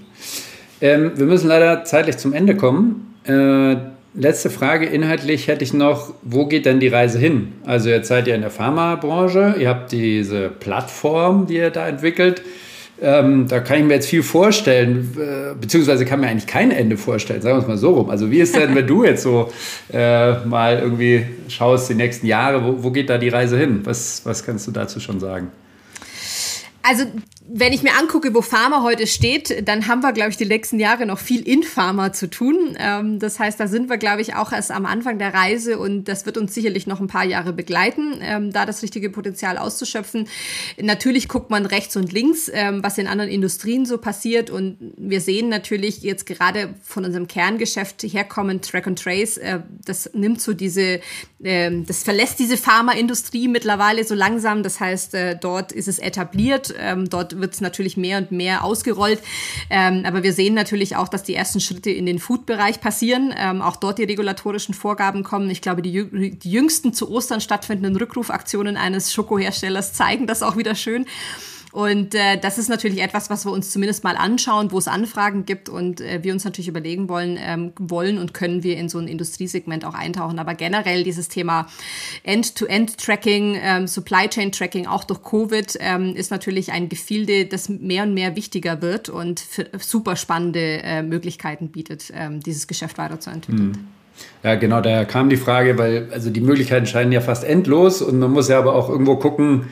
Ähm, wir müssen leider zeitlich zum Ende kommen. Äh, letzte Frage inhaltlich hätte ich noch, wo geht denn die Reise hin? Also jetzt seid ihr in der Pharmabranche, ihr habt diese Plattform, die ihr da entwickelt. Ähm, da kann ich mir jetzt viel vorstellen, äh, beziehungsweise kann mir eigentlich kein Ende vorstellen, sagen wir es mal so rum. Also wie ist denn, wenn du jetzt so äh, mal irgendwie schaust, die nächsten Jahre, wo, wo geht da die Reise hin? Was, was kannst du dazu schon sagen? Also wenn ich mir angucke, wo Pharma heute steht, dann haben wir, glaube ich, die nächsten Jahre noch viel in Pharma zu tun. Ähm, das heißt, da sind wir, glaube ich, auch erst am Anfang der Reise und das wird uns sicherlich noch ein paar Jahre begleiten, ähm, da das richtige Potenzial auszuschöpfen. Natürlich guckt man rechts und links, ähm, was in anderen Industrien so passiert und wir sehen natürlich jetzt gerade von unserem Kerngeschäft herkommen, Track and Trace, äh, das nimmt so diese, das verlässt diese Pharmaindustrie mittlerweile so langsam. Das heißt, äh, dort ist es etabliert, ähm, dort wird es natürlich mehr und mehr ausgerollt. Ähm, aber wir sehen natürlich auch, dass die ersten Schritte in den Food-Bereich passieren. Ähm, auch dort die regulatorischen Vorgaben kommen. Ich glaube, die, die jüngsten zu Ostern stattfindenden Rückrufaktionen eines Schokoherstellers zeigen das auch wieder schön. Und äh, das ist natürlich etwas, was wir uns zumindest mal anschauen, wo es Anfragen gibt und äh, wir uns natürlich überlegen wollen, ähm, wollen und können wir in so ein Industriesegment auch eintauchen. Aber generell dieses Thema End-to-End-Tracking, ähm, Supply Chain Tracking, auch durch Covid, ähm, ist natürlich ein Gefilde, das mehr und mehr wichtiger wird und super spannende äh, Möglichkeiten bietet, ähm, dieses Geschäft weiterzuentwickeln. Hm. Ja, genau, daher kam die Frage, weil also die Möglichkeiten scheinen ja fast endlos und man muss ja aber auch irgendwo gucken,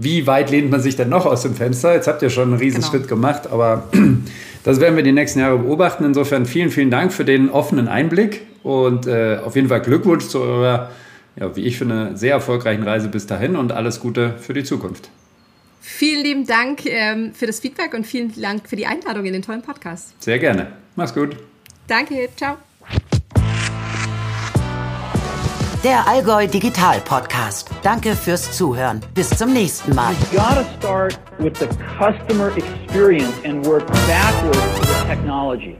wie weit lehnt man sich denn noch aus dem Fenster? Jetzt habt ihr schon einen Riesenschritt genau. gemacht, aber das werden wir die nächsten Jahre beobachten. Insofern vielen, vielen Dank für den offenen Einblick und äh, auf jeden Fall Glückwunsch zu eurer, ja, wie ich finde, sehr erfolgreichen Reise bis dahin und alles Gute für die Zukunft. Vielen lieben Dank ähm, für das Feedback und vielen Dank für die Einladung in den tollen Podcast. Sehr gerne. Mach's gut. Danke. Ciao. Der Allgäu Digital Podcast. Danke fürs Zuhören. Bis zum nächsten Mal. Start with the customer experience and work backwards the technology.